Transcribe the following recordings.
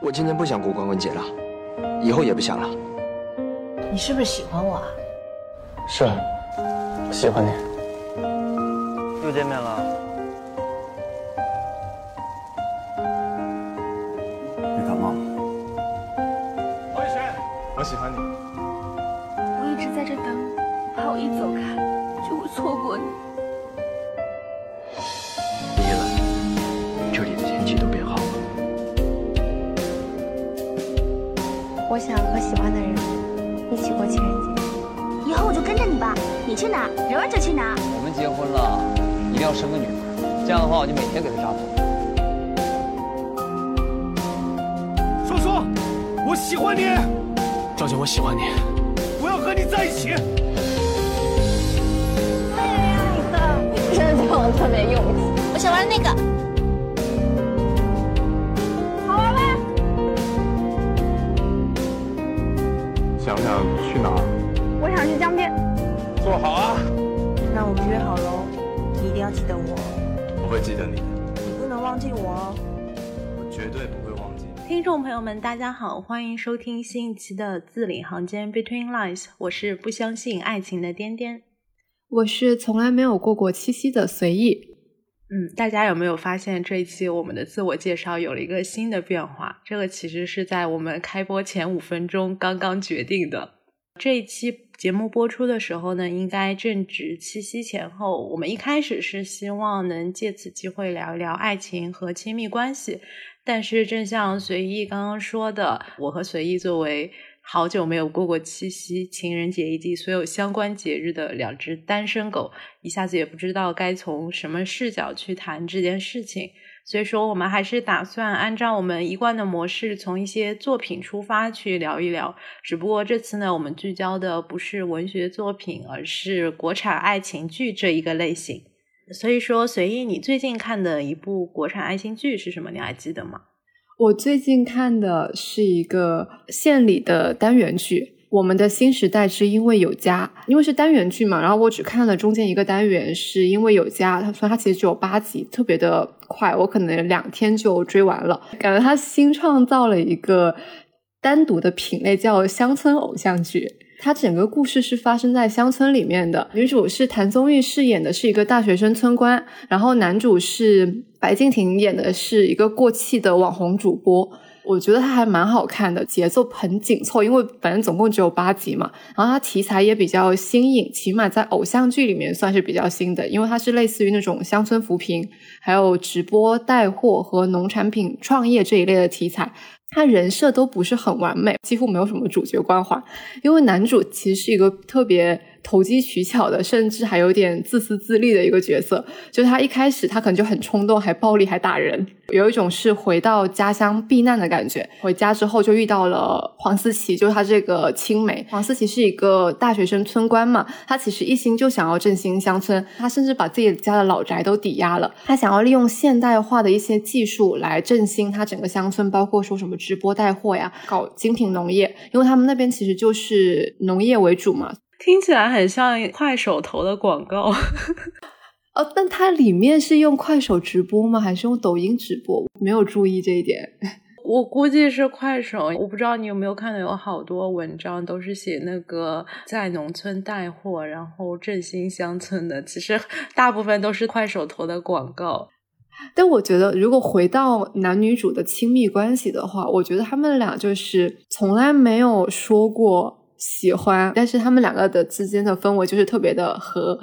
我今天不想过光棍节了，以后也不想了。你是不是喜欢我啊？是，我喜欢你。又见面了。你感冒了？王宇轩，我喜欢你。我一直在这等你，怕我一走开就会错过你。我想和喜欢的人一起过情人节。以后我就跟着你吧，你去哪，柔儿就去哪。我们结婚了，一定要生个女儿，这样的话我就每天给她扎头。发。叔叔，我喜欢你，赵姐，我喜欢你。我要和你在一起。真的我特别幼稚。我想玩那个。我想去江边。坐好啊！那我们约好喽，你一定要记得我，我会记得你的，你不能忘记我哦。我绝对不会忘记。听众朋友们，大家好，欢迎收听新一期的字里行间 Between Lines，我是不相信爱情的颠颠。我是从来没有过过七夕的随意。嗯，大家有没有发现这一期我们的自我介绍有了一个新的变化？这个其实是在我们开播前五分钟刚刚决定的。这一期节目播出的时候呢，应该正值七夕前后。我们一开始是希望能借此机会聊一聊爱情和亲密关系，但是正像随意刚刚说的，我和随意作为好久没有过过七夕、情人节以及所有相关节日的两只单身狗，一下子也不知道该从什么视角去谈这件事情。所以说，我们还是打算按照我们一贯的模式，从一些作品出发去聊一聊。只不过这次呢，我们聚焦的不是文学作品，而是国产爱情剧这一个类型。所以说，随意你最近看的一部国产爱情剧是什么？你还记得吗？我最近看的是一个县里的单元剧。我们的新时代是因为有家，因为是单元剧嘛，然后我只看了中间一个单元，是因为有家。他说它其实只有八集，特别的快，我可能两天就追完了。感觉他新创造了一个单独的品类，叫乡村偶像剧。它整个故事是发生在乡村里面的，女主是谭松韵饰演的是一个大学生村官，然后男主是白敬亭演的是一个过气的网红主播。我觉得它还蛮好看的，节奏很紧凑，因为反正总共只有八集嘛。然后它题材也比较新颖，起码在偶像剧里面算是比较新的，因为它是类似于那种乡村扶贫、还有直播带货和农产品创业这一类的题材。它人设都不是很完美，几乎没有什么主角光环，因为男主其实是一个特别投机取巧的，甚至还有点自私自利的一个角色。就是他一开始他可能就很冲动，还暴力，还打人，有一种是回到家乡避难的感觉。回家之后就遇到了黄思琪，就是他这个青梅。黄思琪是一个大学生村官嘛，他其实一心就想要振兴乡村，他甚至把自己家的老宅都抵押了，他想要利用现代化的一些技术来振兴他整个乡村，包括说什么。直播带货呀，搞精品农业，因为他们那边其实就是农业为主嘛。听起来很像快手投的广告。哦，但它里面是用快手直播吗？还是用抖音直播？没有注意这一点。我估计是快手。我不知道你有没有看到，有好多文章都是写那个在农村带货，然后振兴乡村的。其实大部分都是快手投的广告。但我觉得，如果回到男女主的亲密关系的话，我觉得他们俩就是从来没有说过喜欢，但是他们两个的之间的氛围就是特别的和。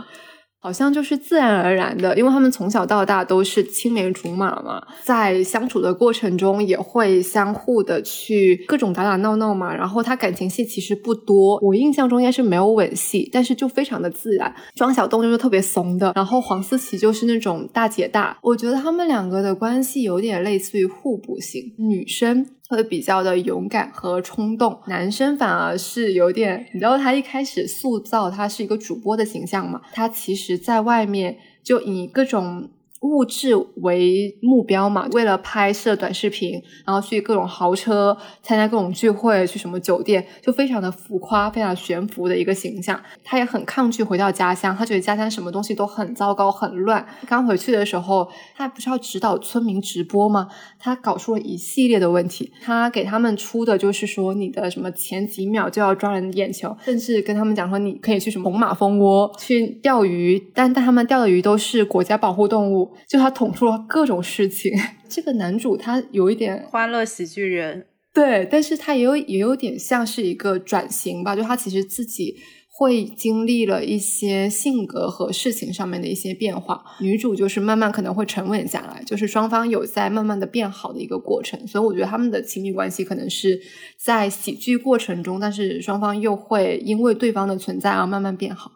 好像就是自然而然的，因为他们从小到大都是青梅竹马嘛，在相处的过程中也会相互的去各种打打闹闹嘛。然后他感情戏其实不多，我印象中应该是没有吻戏，但是就非常的自然。庄小东就是特别怂的，然后黄思琪就是那种大姐大。我觉得他们两个的关系有点类似于互补型，女生。会比较的勇敢和冲动，男生反而是有点，你知道他一开始塑造他是一个主播的形象嘛？他其实在外面就以各种物质为目标嘛，为了拍摄短视频，然后去各种豪车参加各种聚会，去什么酒店，就非常的浮夸，非常悬浮的一个形象。他也很抗拒回到家乡，他觉得家乡什么东西都很糟糕、很乱。刚回去的时候，他不是要指导村民直播吗？他搞出了一系列的问题。他给他们出的就是说，你的什么前几秒就要抓人眼球，甚至跟他们讲说，你可以去什么猛犸蜂窝去钓鱼，但但他们钓的鱼都是国家保护动物。就他捅出了各种事情，这个男主他有一点欢乐喜剧人，对，但是他也有也有点像是一个转型吧，就他其实自己会经历了一些性格和事情上面的一些变化，女主就是慢慢可能会沉稳下来，就是双方有在慢慢的变好的一个过程，所以我觉得他们的亲密关系可能是在喜剧过程中，但是双方又会因为对方的存在而慢慢变好。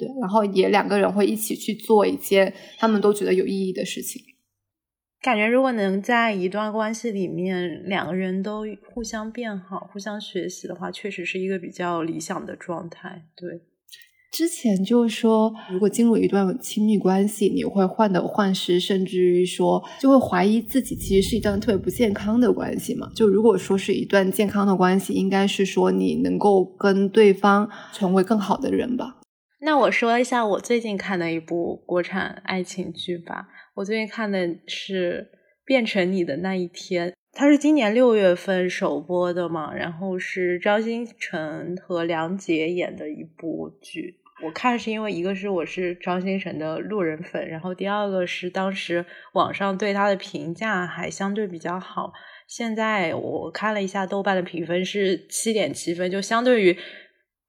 对，然后也两个人会一起去做一件他们都觉得有意义的事情。感觉如果能在一段关系里面两个人都互相变好、互相学习的话，确实是一个比较理想的状态。对，之前就是说，如果进入一段亲密关系，你会患得患失，甚至于说就会怀疑自己其实是一段特别不健康的关系嘛？就如果说是一段健康的关系，应该是说你能够跟对方成为更好的人吧。那我说一下我最近看的一部国产爱情剧吧。我最近看的是《变成你的那一天》，它是今年六月份首播的嘛，然后是张新成和梁洁演的一部剧。我看是因为一个是我是张新成的路人粉，然后第二个是当时网上对他的评价还相对比较好。现在我看了一下豆瓣的评分是七点七分，就相对于。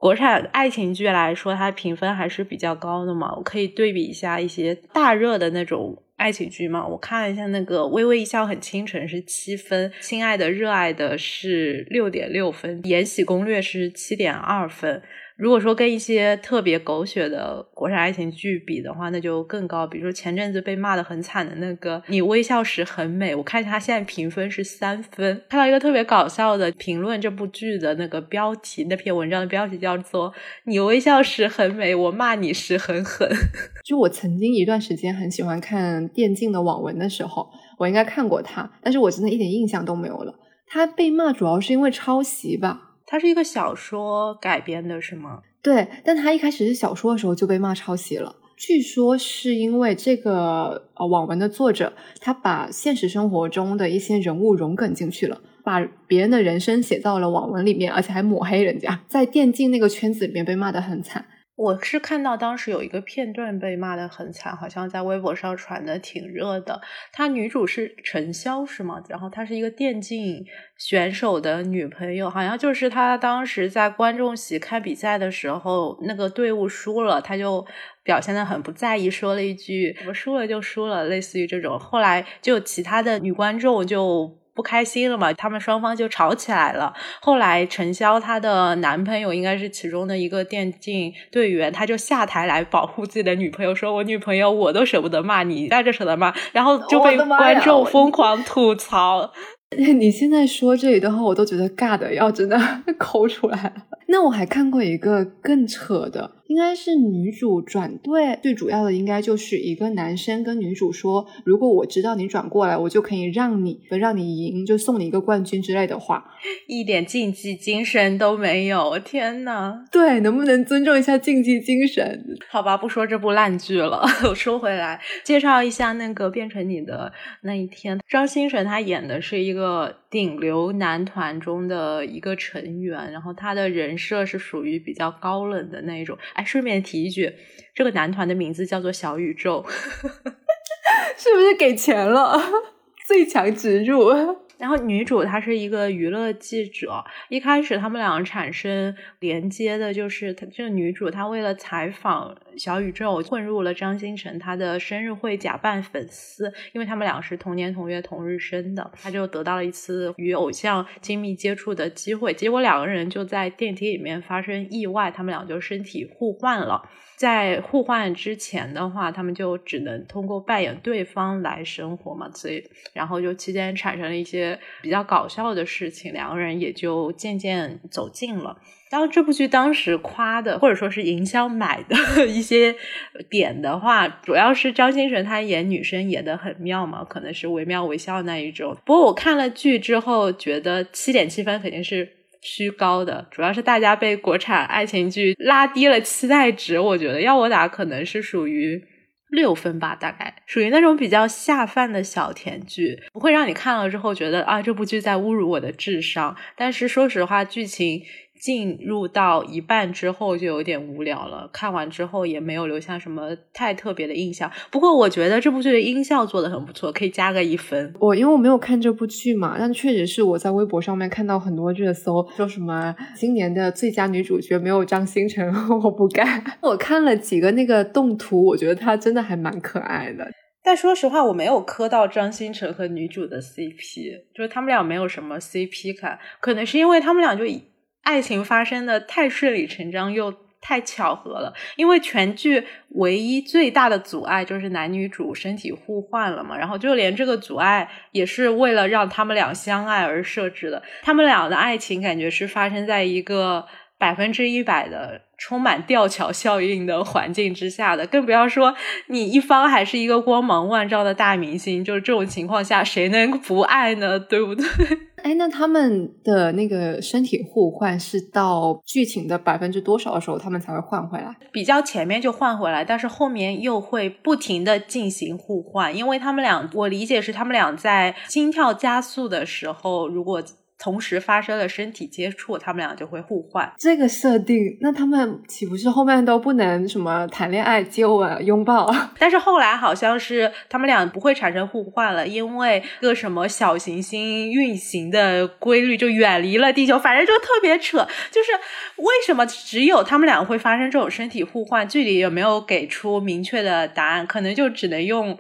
国产爱情剧来说，它评分还是比较高的嘛。我可以对比一下一些大热的那种爱情剧嘛。我看了一下那个《微微一笑很倾城》是七分，《亲爱的热爱的》是六点六分，《延禧攻略》是七点二分。如果说跟一些特别狗血的国产爱情剧比的话，那就更高。比如说前阵子被骂的很惨的那个《你微笑时很美》，我看一下它现在评分是三分。看到一个特别搞笑的评论这部剧的那个标题，那篇文章的标题叫做“你微笑时很美，我骂你时很狠”。就我曾经一段时间很喜欢看电竞的网文的时候，我应该看过它，但是我真的一点印象都没有了。它被骂主要是因为抄袭吧。它是一个小说改编的，是吗？对，但它一开始是小说的时候就被骂抄袭了。据说是因为这个呃网文的作者，他把现实生活中的一些人物融梗进去了，把别人的人生写到了网文里面，而且还抹黑人家，在电竞那个圈子里面被骂得很惨。我是看到当时有一个片段被骂的很惨，好像在微博上传的挺热的。她女主是陈潇是吗？然后她是一个电竞选手的女朋友，好像就是她当时在观众席看比赛的时候，那个队伍输了，她就表现的很不在意，说了一句“我输了就输了”，类似于这种。后来就其他的女观众就。不开心了嘛？他们双方就吵起来了。后来陈潇她的男朋友应该是其中的一个电竞队员，他就下台来保护自己的女朋友，说我女朋友我都舍不得骂你，在这舍得骂，然后就被观众疯狂吐槽。你现在说这一段话，我都觉得尬的要真的 抠出来了。那我还看过一个更扯的。应该是女主转队，最主要的应该就是一个男生跟女主说：“如果我知道你转过来，我就可以让你让你赢，就送你一个冠军之类的话。”一点竞技精神都没有，天呐！对，能不能尊重一下竞技精神？好吧，不说这部烂剧了。我说回来，介绍一下那个变成你的那一天。张新成他演的是一个顶流男团中的一个成员，然后他的人设是属于比较高冷的那一种。哎顺便提一句，这个男团的名字叫做小宇宙，是不是给钱了？最强植入。然后女主她是一个娱乐记者，一开始他们两个产生连接的就是她这个女主她为了采访小宇宙混入了张新成他的生日会假扮粉丝，因为他们俩是同年同月同日生的，他就得到了一次与偶像亲密接触的机会，结果两个人就在电梯里面发生意外，他们俩就身体互换了。在互换之前的话，他们就只能通过扮演对方来生活嘛，所以然后就期间产生了一些比较搞笑的事情，两个人也就渐渐走近了。当这部剧当时夸的，或者说是营销买的 一些点的话，主要是张新成他演女生演的很妙嘛，可能是惟妙惟肖那一种。不过我看了剧之后，觉得七点七分肯定是虚高的，主要是大家被国产爱情剧拉低了期待值。我觉得要我打，可能是属于。六分吧，大概属于那种比较下饭的小甜剧，不会让你看了之后觉得啊，这部剧在侮辱我的智商。但是说实话，剧情。进入到一半之后就有点无聊了，看完之后也没有留下什么太特别的印象。不过我觉得这部剧的音效做的很不错，可以加个一分。我因为我没有看这部剧嘛，但确实是我在微博上面看到很多热搜，说什么今年的最佳女主角没有张新成，我不干。我看了几个那个动图，我觉得她真的还蛮可爱的。但说实话，我没有磕到张新成和女主的 CP，就是他们俩没有什么 CP 感，可能是因为他们俩就。爱情发生的太顺理成章又太巧合了，因为全剧唯一最大的阻碍就是男女主身体互换了嘛，然后就连这个阻碍也是为了让他们俩相爱而设置的。他们俩的爱情感觉是发生在一个百分之一百的充满吊桥效应的环境之下的，更不要说你一方还是一个光芒万丈的大明星，就是这种情况下谁能不爱呢？对不对？哎，那他们的那个身体互换是到剧情的百分之多少的时候，他们才会换回来？比较前面就换回来，但是后面又会不停的进行互换，因为他们俩，我理解是他们俩在心跳加速的时候，如果。同时发生了身体接触，他们俩就会互换。这个设定，那他们岂不是后面都不能什么谈恋爱、接吻、拥抱？但是后来好像是他们俩不会产生互换了，因为个什么小行星运行的规律就远离了地球。反正就特别扯，就是为什么只有他们俩会发生这种身体互换？剧里也没有给出明确的答案，可能就只能用。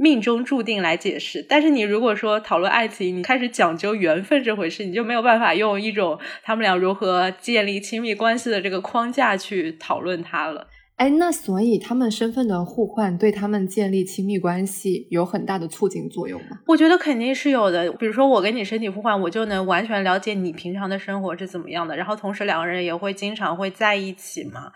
命中注定来解释，但是你如果说讨论爱情，你开始讲究缘分这回事，你就没有办法用一种他们俩如何建立亲密关系的这个框架去讨论它了。哎，那所以他们身份的互换对他们建立亲密关系有很大的促进作用吗？我觉得肯定是有的。比如说我跟你身体互换，我就能完全了解你平常的生活是怎么样的，然后同时两个人也会经常会在一起嘛，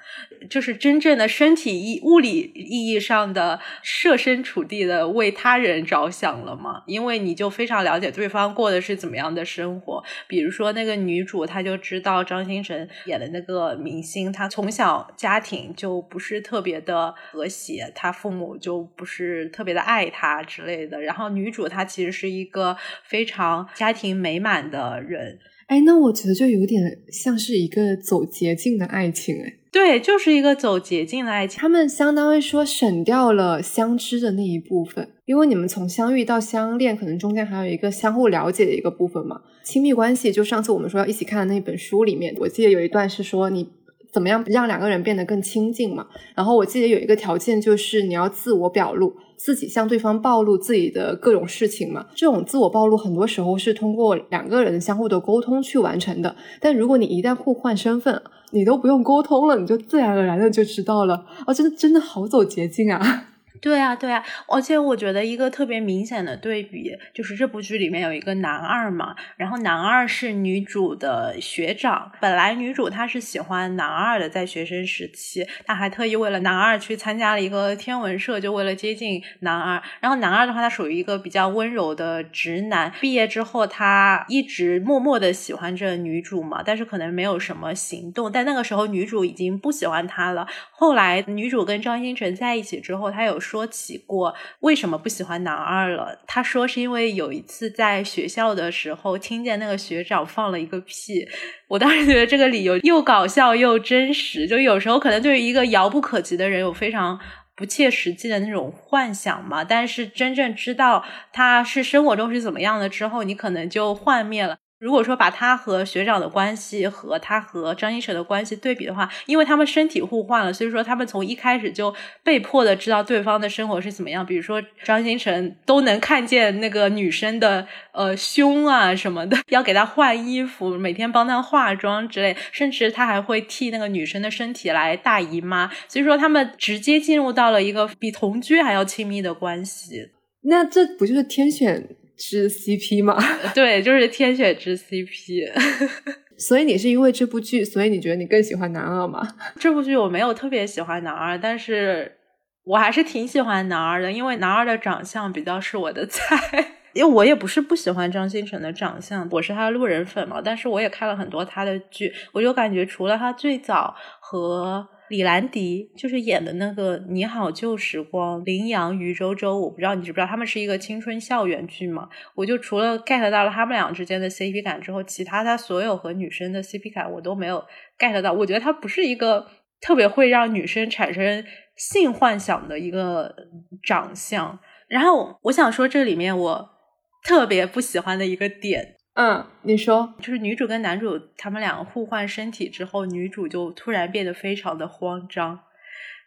就是真正的身体意物理意义上的设身处地的为他人着想了嘛，因为你就非常了解对方过的是怎么样的生活。比如说那个女主，她就知道张新成演的那个明星，他从小家庭就。不是特别的和谐，他父母就不是特别的爱他之类的。然后女主她其实是一个非常家庭美满的人，哎，那我觉得就有点像是一个走捷径的爱情，哎，对，就是一个走捷径的爱情。他们相当于说省掉了相知的那一部分，因为你们从相遇到相恋，可能中间还有一个相互了解的一个部分嘛。亲密关系，就上次我们说要一起看的那本书里面，我记得有一段是说你。怎么样让两个人变得更亲近嘛？然后我记得有一个条件就是你要自我表露，自己向对方暴露自己的各种事情嘛。这种自我暴露很多时候是通过两个人相互的沟通去完成的。但如果你一旦互换身份，你都不用沟通了，你就自然而然的就知道了。哦，真的真的好走捷径啊！对啊，对啊，而且我觉得一个特别明显的对比就是这部剧里面有一个男二嘛，然后男二是女主的学长。本来女主她是喜欢男二的，在学生时期，她还特意为了男二去参加了一个天文社，就为了接近男二。然后男二的话，他属于一个比较温柔的直男。毕业之后，他一直默默的喜欢着女主嘛，但是可能没有什么行动。但那个时候，女主已经不喜欢他了。后来，女主跟张新成在一起之后，他有。说起过为什么不喜欢男二了？他说是因为有一次在学校的时候听见那个学长放了一个屁。我当时觉得这个理由又搞笑又真实。就有时候可能对于一个遥不可及的人有非常不切实际的那种幻想嘛，但是真正知道他是生活中是怎么样的之后，你可能就幻灭了。如果说把他和学长的关系和他和张新成的关系对比的话，因为他们身体互换了，所以说他们从一开始就被迫的知道对方的生活是怎么样。比如说张新成都能看见那个女生的呃胸啊什么的，要给她换衣服，每天帮她化妆之类，甚至他还会替那个女生的身体来大姨妈。所以说他们直接进入到了一个比同居还要亲密的关系。那这不就是天选？之 CP 嘛，对，就是天选之 CP。所以你是因为这部剧，所以你觉得你更喜欢男二吗？这部剧我没有特别喜欢男二，但是我还是挺喜欢男二的，因为男二的长相比较是我的菜。因为我也不是不喜欢张新成的长相，我是他的路人粉嘛。但是我也看了很多他的剧，我就感觉除了他最早和李兰迪就是演的那个《你好旧时光》，林阳、于周周，我不知道你知不知道，他们是一个青春校园剧嘛。我就除了 get 到了他们俩之间的 CP 感之后，其他他所有和女生的 CP 感我都没有 get 到。我觉得他不是一个特别会让女生产生性幻想的一个长相。然后我想说，这里面我。特别不喜欢的一个点，嗯，你说，就是女主跟男主他们两个互换身体之后，女主就突然变得非常的慌张。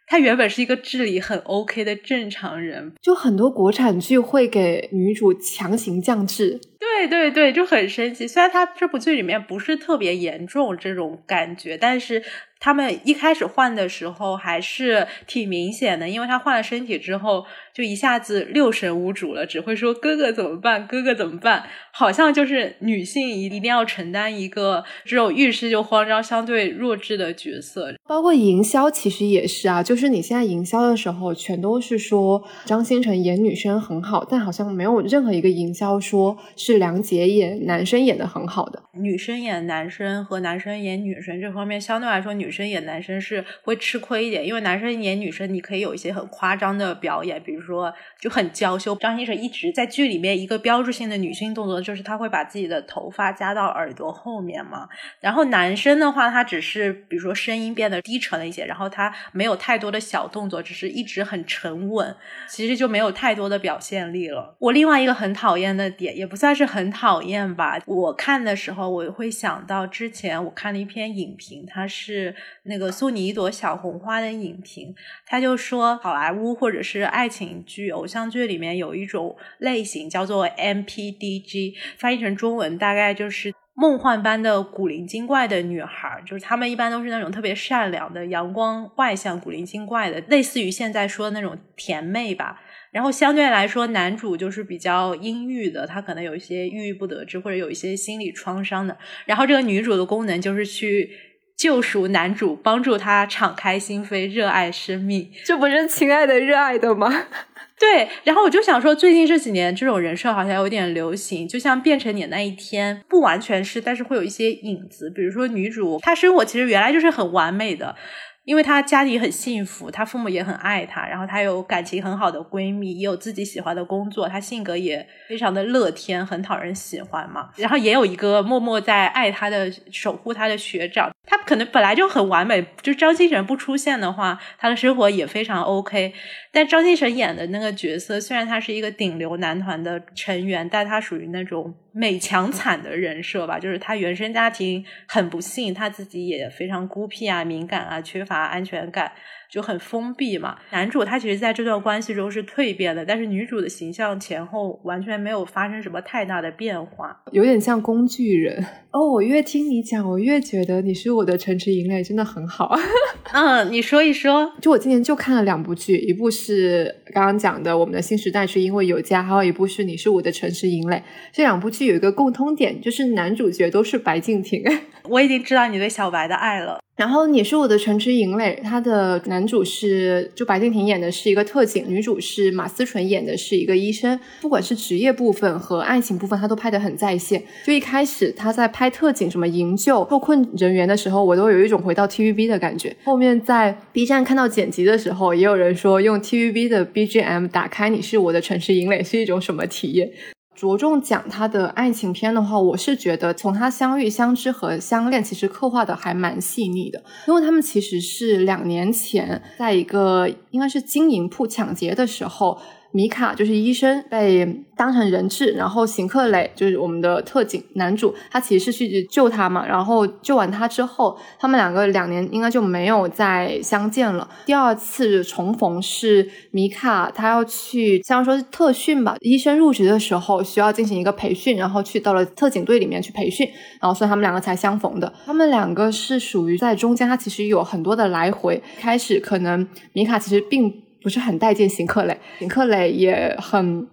她原本是一个智力很 OK 的正常人，就很多国产剧会给女主强行降智，对对对，就很生气。虽然他这部剧里面不是特别严重这种感觉，但是。他们一开始换的时候还是挺明显的，因为他换了身体之后，就一下子六神无主了，只会说哥哥怎么办，哥哥怎么办，好像就是女性一定要承担一个这种遇事就慌张、相对弱智的角色。包括营销其实也是啊，就是你现在营销的时候，全都是说张新成演女生很好，但好像没有任何一个营销说是梁洁演男生演的很好的。女生演男生和男生演女生这方面，相对来说女。生演男生是会吃亏一点，因为男生演女生，你可以有一些很夸张的表演，比如说就很娇羞。张新成一直在剧里面一个标志性的女性动作，就是他会把自己的头发夹到耳朵后面嘛。然后男生的话，他只是比如说声音变得低沉了一些，然后他没有太多的小动作，只是一直很沉稳，其实就没有太多的表现力了。我另外一个很讨厌的点，也不算是很讨厌吧。我看的时候，我会想到之前我看了一篇影评，它是。那个送你一朵小红花的影评，他就说好莱坞或者是爱情剧、偶像剧里面有一种类型叫做 MPDG，翻译成中文大概就是梦幻般的古灵精怪的女孩，就是她们一般都是那种特别善良的、阳光外向、古灵精怪的，类似于现在说的那种甜妹吧。然后相对来说，男主就是比较阴郁的，他可能有一些郁郁不得志，或者有一些心理创伤的。然后这个女主的功能就是去。救赎男主，帮助他敞开心扉，热爱生命，这不是亲爱的热爱的吗？对。然后我就想说，最近这几年这种人设好像有点流行，就像变成你那一天，不完全是，但是会有一些影子。比如说女主，她生活其实原来就是很完美的。因为她家里很幸福，她父母也很爱她，然后她有感情很好的闺蜜，也有自己喜欢的工作，她性格也非常的乐天，很讨人喜欢嘛。然后也有一个默默在爱她的、守护她的学长，她可能本来就很完美。就张新成不出现的话，她的生活也非常 OK。但张新成演的那个角色，虽然他是一个顶流男团的成员，但他属于那种。美强惨的人设吧，就是他原生家庭很不幸，他自己也非常孤僻啊、敏感啊、缺乏安全感。就很封闭嘛。男主他其实在这段关系中是蜕变的，但是女主的形象前后完全没有发生什么太大的变化，有点像工具人。哦，我越听你讲，我越觉得你是我的城池营垒，真的很好。嗯，你说一说。就我今年就看了两部剧，一部是刚刚讲的《我们的新时代》，是因为有家；还有一部是《你是我的城池营垒》。这两部剧有一个共通点，就是男主角都是白敬亭。我已经知道你对小白的爱了。然后你是我的城池营垒，他的男主是就白敬亭演的是一个特警，女主是马思纯演的是一个医生。不管是职业部分和爱情部分，他都拍得很在线。就一开始他在拍特警什么营救受困人员的时候，我都有一种回到 TVB 的感觉。后面在 B 站看到剪辑的时候，也有人说用 TVB 的 BGM 打开你是我的城市营垒是一种什么体验。着重讲他的爱情片的话，我是觉得从他相遇、相知和相恋，其实刻画的还蛮细腻的。因为他们其实是两年前在一个应该是金银铺抢劫的时候。米卡就是医生被当成人质，然后邢克磊就是我们的特警男主，他其实是去救他嘛。然后救完他之后，他们两个两年应该就没有再相见了。第二次重逢是米卡他要去，像说是特训吧，医生入职的时候需要进行一个培训，然后去到了特警队里面去培训，然后所以他们两个才相逢的。他们两个是属于在中间，他其实有很多的来回。开始可能米卡其实并。不是很待见邢克磊，邢克磊也很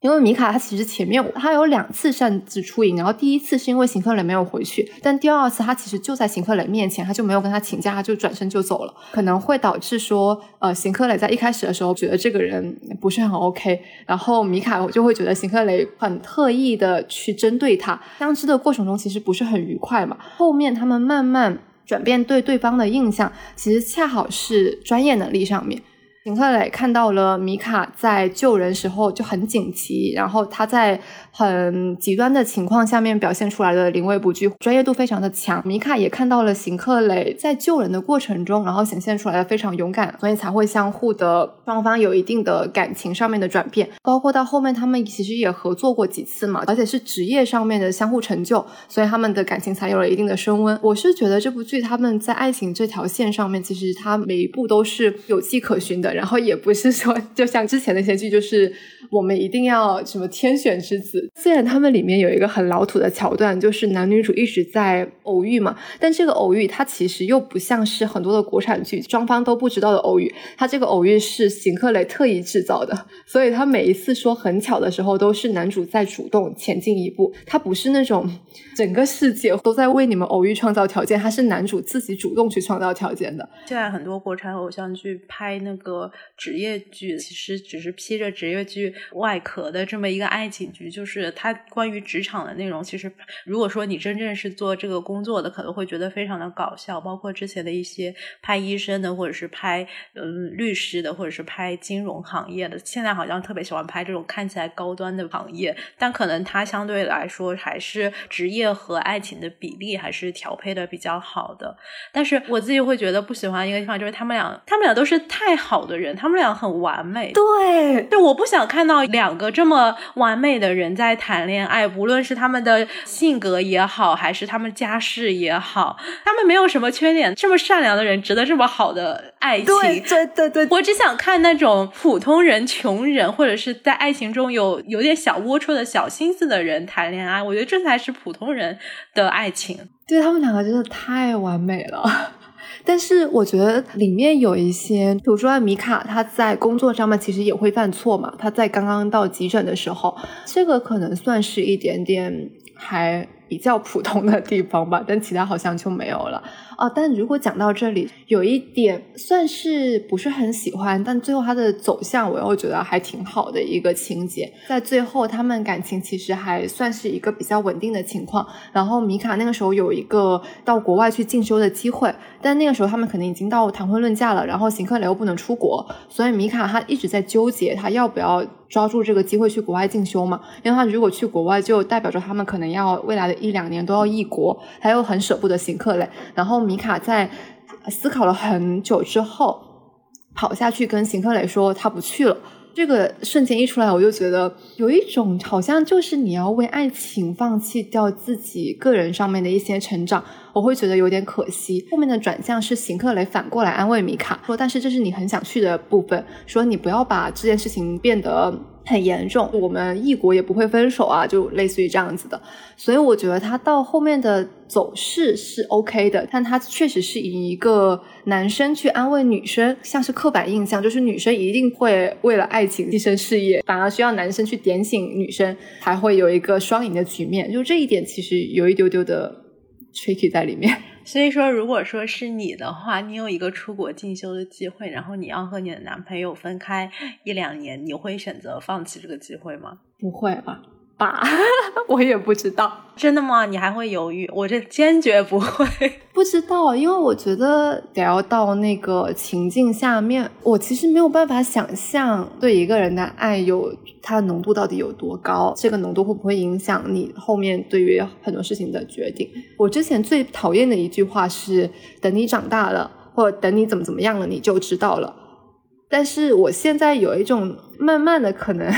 因为米卡他其实前面他有两次擅自出营，然后第一次是因为邢克雷没有回去，但第二次他其实就在邢克雷面前，他就没有跟他请假，他就转身就走了，可能会导致说，呃，邢克雷在一开始的时候觉得这个人不是很 OK，然后米卡就会觉得邢克雷很特意的去针对他，相知的过程中其实不是很愉快嘛，后面他们慢慢转变对对方的印象，其实恰好是专业能力上面。邢克磊看到了米卡在救人时候就很紧急，然后他在很极端的情况下面表现出来的临危不惧，专业度非常的强。米卡也看到了邢克磊在救人的过程中，然后显现出来的非常勇敢，所以才会相互的双方有一定的感情上面的转变。包括到后面他们其实也合作过几次嘛，而且是职业上面的相互成就，所以他们的感情才有了一定的升温。我是觉得这部剧他们在爱情这条线上面，其实他每一步都是有迹可循的。然后也不是说，就像之前那些剧，就是我们一定要什么天选之子。虽然他们里面有一个很老土的桥段，就是男女主一直在偶遇嘛，但这个偶遇它其实又不像是很多的国产剧双方都不知道的偶遇。他这个偶遇是邢克雷特意制造的，所以他每一次说很巧的时候，都是男主在主动前进一步。他不是那种整个世界都在为你们偶遇创造条件，他是男主自己主动去创造条件的。现在很多国产偶像剧拍那个。职业剧其实只是披着职业剧外壳的这么一个爱情剧，就是它关于职场的内容。其实，如果说你真正是做这个工作的，可能会觉得非常的搞笑。包括之前的一些拍医生的，或者是拍嗯律师的，或者是拍金融行业的，现在好像特别喜欢拍这种看起来高端的行业，但可能它相对来说还是职业和爱情的比例还是调配的比较好的。但是我自己会觉得不喜欢一个地方，就是他们俩，他们俩都是太好的人，他们。俩很完美，对，就，我不想看到两个这么完美的人在谈恋爱，无论是他们的性格也好，还是他们家世也好，他们没有什么缺点，这么善良的人值得这么好的爱情，对，对，对，对，我只想看那种普通人、穷人，或者是在爱情中有有点小龌龊的小心思的人谈恋爱，我觉得这才是普通人的爱情。对他们两个真的太完美了。但是我觉得里面有一些，比如说米卡，他在工作上面其实也会犯错嘛。他在刚刚到急诊的时候，这个可能算是一点点还比较普通的地方吧，但其他好像就没有了。哦，但如果讲到这里，有一点算是不是很喜欢，但最后它的走向我又觉得还挺好的一个情节，在最后他们感情其实还算是一个比较稳定的情况。然后米卡那个时候有一个到国外去进修的机会，但那个时候他们可能已经到谈婚论嫁了，然后邢克雷又不能出国，所以米卡他一直在纠结他要不要抓住这个机会去国外进修嘛？因为他如果去国外，就代表着他们可能要未来的一两年都要异国，他又很舍不得邢克雷，然后。米卡在思考了很久之后，跑下去跟邢克雷说他不去了。这个瞬间一出来，我就觉得有一种好像就是你要为爱情放弃掉自己个人上面的一些成长，我会觉得有点可惜。后面的转向是邢克雷反过来安慰米卡说：“但是这是你很想去的部分，说你不要把这件事情变得。”很严重，我们异国也不会分手啊，就类似于这样子的。所以我觉得他到后面的走势是 OK 的，但他确实是以一个男生去安慰女生，像是刻板印象，就是女生一定会为了爱情牺牲事业，反而需要男生去点醒女生，才会有一个双赢的局面。就这一点其实有一丢丢的 tricky 在里面。所以说，如果说是你的话，你有一个出国进修的机会，然后你要和你的男朋友分开一两年，你会选择放弃这个机会吗？不会吧。吧，我也不知道，真的吗？你还会犹豫？我这坚决不会，不知道，因为我觉得得要到那个情境下面，我其实没有办法想象对一个人的爱有它的浓度到底有多高，这个浓度会不会影响你后面对于很多事情的决定？我之前最讨厌的一句话是“等你长大了，或者等你怎么怎么样了，你就知道了”，但是我现在有一种慢慢的可能。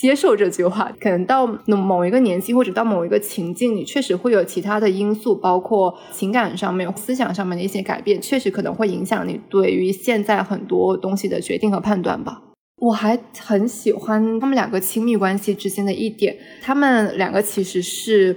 接受这句话，可能到某一个年纪或者到某一个情境，你确实会有其他的因素，包括情感上面、思想上面的一些改变，确实可能会影响你对于现在很多东西的决定和判断吧。我还很喜欢他们两个亲密关系之间的一点，他们两个其实是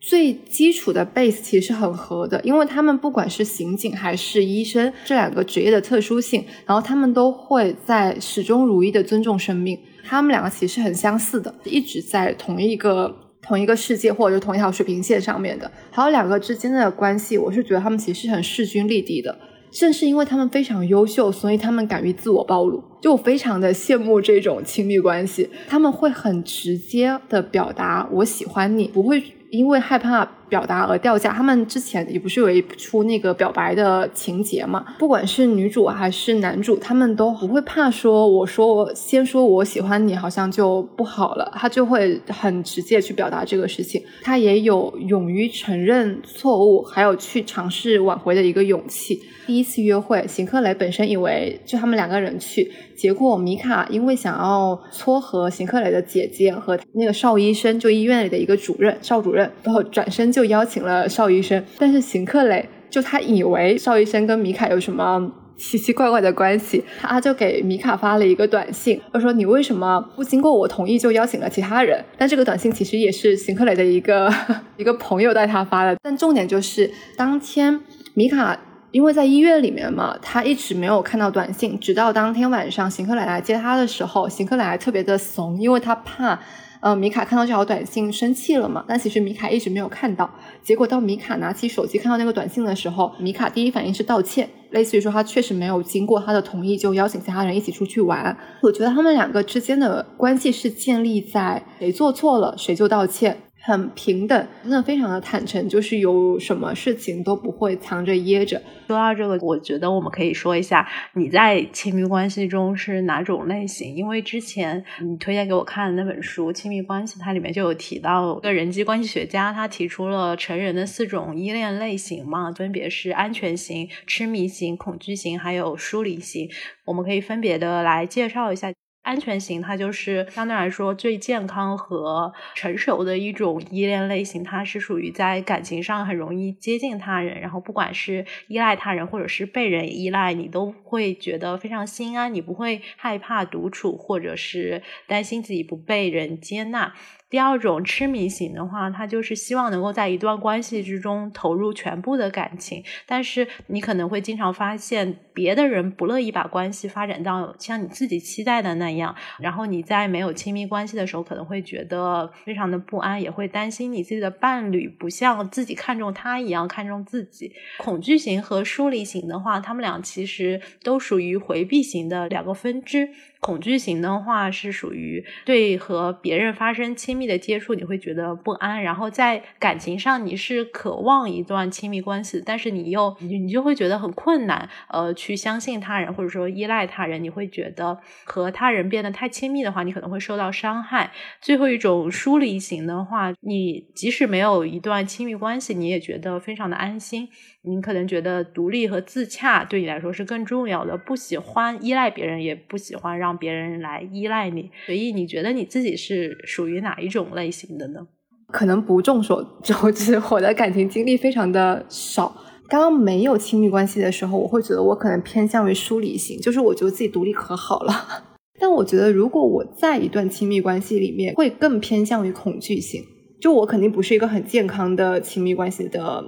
最基础的 base 其实很合的，因为他们不管是刑警还是医生这两个职业的特殊性，然后他们都会在始终如一的尊重生命。他们两个其实很相似的，一直在同一个同一个世界或者是同一条水平线上面的。还有两个之间的关系，我是觉得他们其实很势均力敌的。正是因为他们非常优秀，所以他们敢于自我暴露。就我非常的羡慕这种亲密关系，他们会很直接的表达我喜欢你，不会。因为害怕表达而掉价，他们之前也不是有一出那个表白的情节嘛？不管是女主还是男主，他们都不会怕说，我说我先说我喜欢你，好像就不好了。他就会很直接去表达这个事情。他也有勇于承认错误，还有去尝试挽回的一个勇气。第一次约会，邢克雷本身以为就他们两个人去，结果米卡因为想要撮合邢克雷的姐姐和那个邵医生，就医院里的一个主任邵主任，然后转身就邀请了邵医生。但是邢克雷就他以为邵医生跟米卡有什么奇奇怪怪的关系，他就给米卡发了一个短信，他说你为什么不经过我同意就邀请了其他人？但这个短信其实也是邢克雷的一个 一个朋友带他发的。但重点就是当天米卡。因为在医院里面嘛，他一直没有看到短信，直到当天晚上邢克莱来接他的时候，邢克莱特别的怂，因为他怕，呃，米卡看到这条短信生气了嘛。但其实米卡一直没有看到。结果到米卡拿起手机看到那个短信的时候，米卡第一反应是道歉，类似于说他确实没有经过他的同意就邀请其他人一起出去玩。我觉得他们两个之间的关系是建立在谁做错了谁就道歉。很平等，真的非常的坦诚，就是有什么事情都不会藏着掖着。说到这个，我觉得我们可以说一下你在亲密关系中是哪种类型，因为之前你推荐给我看的那本书《亲密关系》，它里面就有提到一个人际关系学家，他提出了成人的四种依恋类型嘛，分别是安全型、痴迷型、恐惧型，还有疏离型。我们可以分别的来介绍一下。安全型，它就是相对来说最健康和成熟的一种依恋类型。它是属于在感情上很容易接近他人，然后不管是依赖他人或者是被人依赖，你都会觉得非常心安，你不会害怕独处，或者是担心自己不被人接纳。第二种痴迷型的话，他就是希望能够在一段关系之中投入全部的感情，但是你可能会经常发现别的人不乐意把关系发展到像你自己期待的那样，然后你在没有亲密关系的时候，可能会觉得非常的不安，也会担心你自己的伴侣不像自己看重他一样看重自己。恐惧型和疏离型的话，他们俩其实都属于回避型的两个分支。恐惧型的话是属于对和别人发生亲密的接触你会觉得不安，然后在感情上你是渴望一段亲密关系，但是你又你就会觉得很困难，呃，去相信他人或者说依赖他人，你会觉得和他人变得太亲密的话，你可能会受到伤害。最后一种疏离型的话，你即使没有一段亲密关系，你也觉得非常的安心。你可能觉得独立和自洽对你来说是更重要的，不喜欢依赖别人，也不喜欢让别人来依赖你。所以你觉得你自己是属于哪一种类型的呢？可能不众所周知，我的感情经历非常的少。刚刚没有亲密关系的时候，我会觉得我可能偏向于疏离型，就是我觉得自己独立可好了。但我觉得如果我在一段亲密关系里面，会更偏向于恐惧型。就我肯定不是一个很健康的亲密关系的。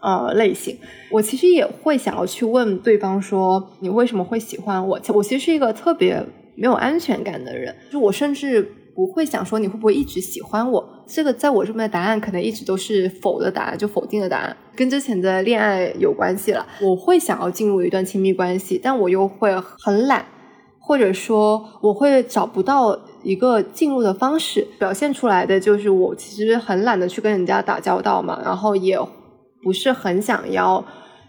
呃，类型，我其实也会想要去问对方说，你为什么会喜欢我？我其实是一个特别没有安全感的人，就我甚至不会想说你会不会一直喜欢我。这个在我这边的答案可能一直都是否的答案，就否定的答案，跟之前的恋爱有关系了。我会想要进入一段亲密关系，但我又会很懒，或者说我会找不到一个进入的方式，表现出来的就是我其实很懒得去跟人家打交道嘛，然后也。不是很想要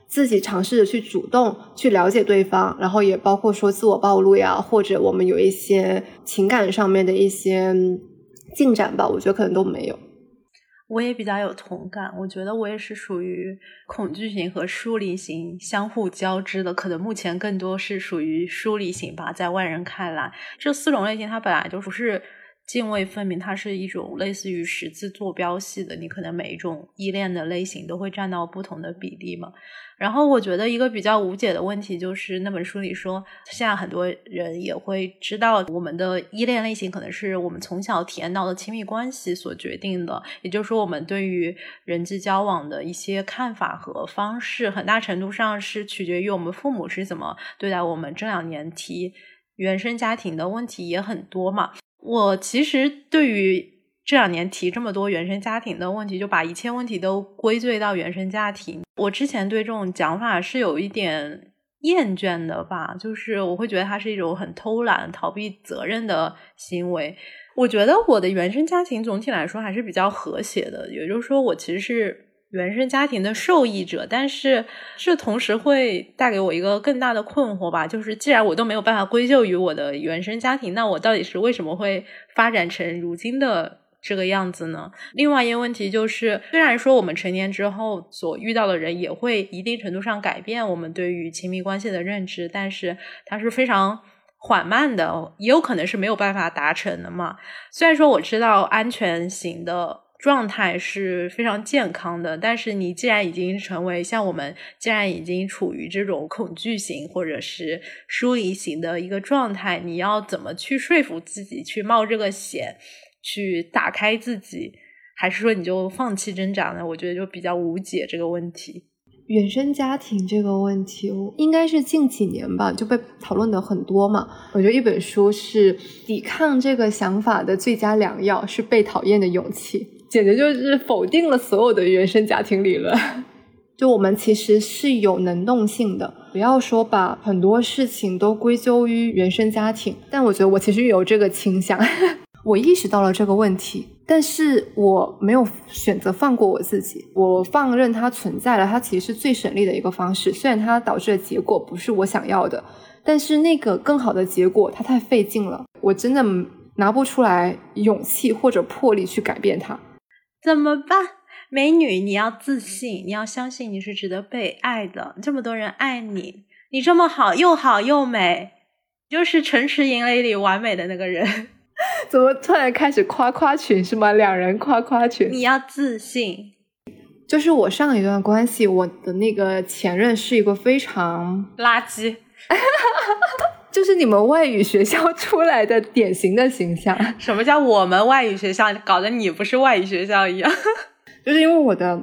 自己尝试着去主动去了解对方，然后也包括说自我暴露呀，或者我们有一些情感上面的一些进展吧，我觉得可能都没有。我也比较有同感，我觉得我也是属于恐惧型和疏离型相互交织的，可能目前更多是属于疏离型吧，在外人看来，这四种类型它本来就不是。泾渭分明，它是一种类似于十字坐标系的，你可能每一种依恋的类型都会占到不同的比例嘛。然后我觉得一个比较无解的问题就是那本书里说，现在很多人也会知道，我们的依恋类型可能是我们从小体验到的亲密关系所决定的，也就是说，我们对于人际交往的一些看法和方式，很大程度上是取决于我们父母是怎么对待我们。这两年提原生家庭的问题也很多嘛。我其实对于这两年提这么多原生家庭的问题，就把一切问题都归罪到原生家庭。我之前对这种讲法是有一点厌倦的吧，就是我会觉得它是一种很偷懒、逃避责任的行为。我觉得我的原生家庭总体来说还是比较和谐的，也就是说，我其实是。原生家庭的受益者，但是这同时会带给我一个更大的困惑吧，就是既然我都没有办法归咎于我的原生家庭，那我到底是为什么会发展成如今的这个样子呢？另外一个问题就是，虽然说我们成年之后所遇到的人也会一定程度上改变我们对于亲密关系的认知，但是它是非常缓慢的，也有可能是没有办法达成的嘛。虽然说我知道安全型的。状态是非常健康的，但是你既然已经成为像我们，既然已经处于这种恐惧型或者是疏离型的一个状态，你要怎么去说服自己去冒这个险，去打开自己，还是说你就放弃挣扎呢？我觉得就比较无解这个问题。原生家庭这个问题，应该是近几年吧就被讨论的很多嘛。我觉得一本书是抵抗这个想法的最佳良药，是被讨厌的勇气。简直就是否定了所有的原生家庭理论。就我们其实是有能动性的，不要说把很多事情都归咎于原生家庭。但我觉得我其实有这个倾向，我意识到了这个问题，但是我没有选择放过我自己，我放任它存在了。它其实是最省力的一个方式，虽然它导致的结果不是我想要的，但是那个更好的结果它太费劲了，我真的拿不出来勇气或者魄力去改变它。怎么办，美女？你要自信，你要相信你是值得被爱的。这么多人爱你，你这么好，又好又美，就是《城池营垒》里完美的那个人。怎么突然开始夸夸群是吗？两人夸夸群。你要自信。就是我上一段关系，我的那个前任是一个非常垃圾。就是你们外语学校出来的典型的形象。什么叫我们外语学校？搞得你不是外语学校一样。就是因为我的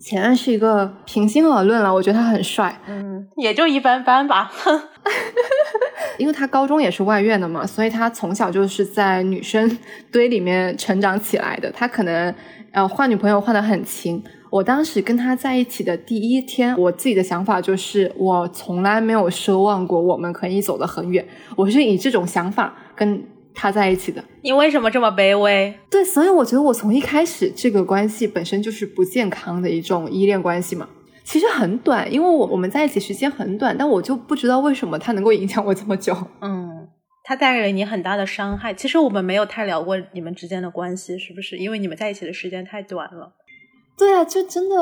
前任是一个，平心而论了，我觉得他很帅。嗯，也就一般般吧。因为他高中也是外院的嘛，所以他从小就是在女生堆里面成长起来的。他可能呃换女朋友换的很勤。我当时跟他在一起的第一天，我自己的想法就是，我从来没有奢望过我们可以走得很远。我是以这种想法跟他在一起的。你为什么这么卑微？对，所以我觉得我从一开始这个关系本身就是不健康的一种依恋关系嘛。其实很短，因为我我们在一起时间很短，但我就不知道为什么他能够影响我这么久。嗯，他带给了你很大的伤害。其实我们没有太聊过你们之间的关系，是不是？因为你们在一起的时间太短了。对啊，就真的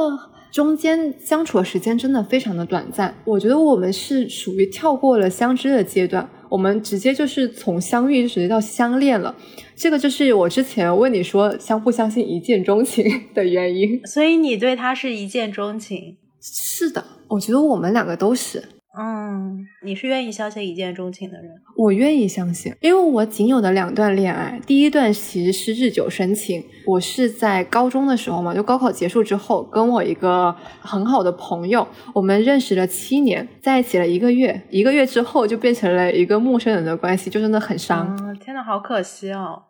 中间相处的时间真的非常的短暂。我觉得我们是属于跳过了相知的阶段，我们直接就是从相遇直接到相恋了。这个就是我之前问你说相不相信一见钟情 的原因。所以你对他是一见钟情？是的，我觉得我们两个都是。嗯，你是愿意相信一见钟情的人？我愿意相信，因为我仅有的两段恋爱，第一段其实是日久生情。我是在高中的时候嘛，就高考结束之后，跟我一个很好的朋友，我们认识了七年，在一起了一个月，一个月之后就变成了一个陌生人的关系，就真的很伤。天呐，好可惜哦。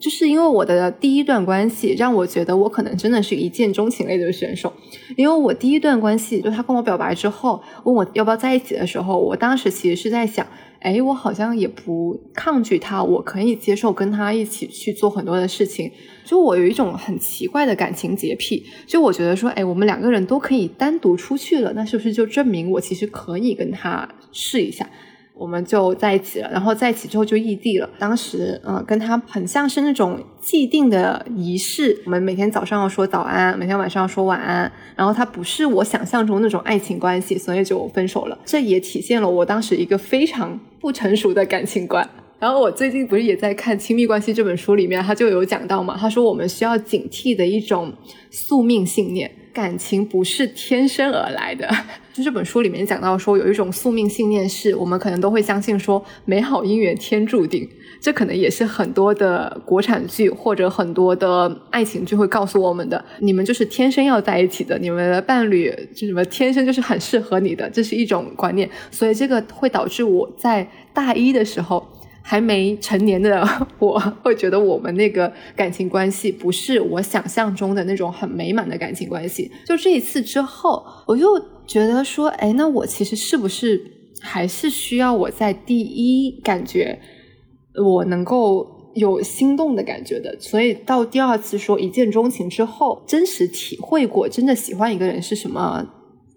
就是因为我的第一段关系，让我觉得我可能真的是一见钟情类的选手。因为我第一段关系，就他跟我表白之后，问我要不要在一起的时候，我当时其实是在想，哎，我好像也不抗拒他，我可以接受跟他一起去做很多的事情。就我有一种很奇怪的感情洁癖，就我觉得说，哎，我们两个人都可以单独出去了，那是不是就证明我其实可以跟他试一下？我们就在一起了，然后在一起之后就异地了。当时，嗯，跟他很像是那种既定的仪式，我们每天早上要说早安，每天晚上要说晚安。然后他不是我想象中那种爱情关系，所以就分手了。这也体现了我当时一个非常不成熟的感情观。然后我最近不是也在看《亲密关系》这本书里面，他就有讲到嘛，他说我们需要警惕的一种宿命信念，感情不是天生而来的。就 这本书里面讲到说，有一种宿命信念是我们可能都会相信说，美好姻缘天注定。这可能也是很多的国产剧或者很多的爱情剧会告诉我们的：你们就是天生要在一起的，你们的伴侣就什么天生就是很适合你的，这是一种观念。所以这个会导致我在大一的时候还没成年的 我 会觉得我们那个感情关系不是我想象中的那种很美满的感情关系。就这一次之后，我就觉得说，哎，那我其实是不是还是需要我在第一感觉。我能够有心动的感觉的，所以到第二次说一见钟情之后，真实体会过真的喜欢一个人是什么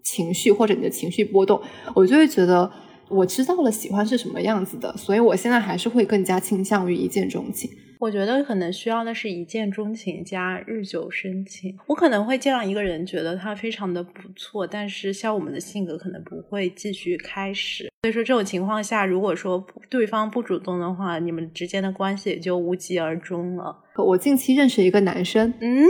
情绪，或者你的情绪波动，我就会觉得我知道了喜欢是什么样子的，所以我现在还是会更加倾向于一见钟情。我觉得可能需要的是一见钟情加日久生情。我可能会见到一个人，觉得他非常的不错，但是像我们的性格可能不会继续开始。所以说这种情况下，如果说对方不主动的话，你们之间的关系也就无疾而终了。我近期认识一个男生，嗯，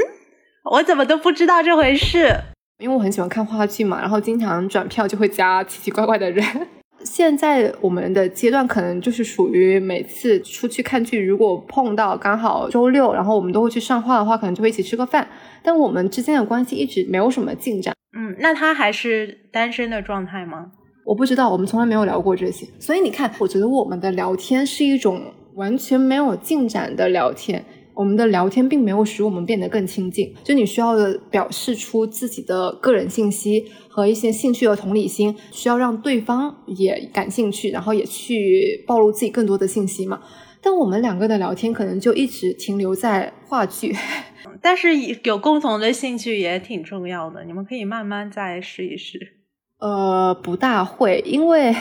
我怎么都不知道这回事？因为我很喜欢看话剧嘛，然后经常转票就会加奇奇怪怪的人。现在我们的阶段可能就是属于每次出去看剧，如果碰到刚好周六，然后我们都会去上画的话，可能就会一起吃个饭。但我们之间的关系一直没有什么进展。嗯，那他还是单身的状态吗？我不知道，我们从来没有聊过这些。所以你看，我觉得我们的聊天是一种完全没有进展的聊天。我们的聊天并没有使我们变得更亲近，就你需要的表示出自己的个人信息和一些兴趣和同理心，需要让对方也感兴趣，然后也去暴露自己更多的信息嘛。但我们两个的聊天可能就一直停留在话剧，但是有共同的兴趣也挺重要的，你们可以慢慢再试一试。呃，不大会，因为。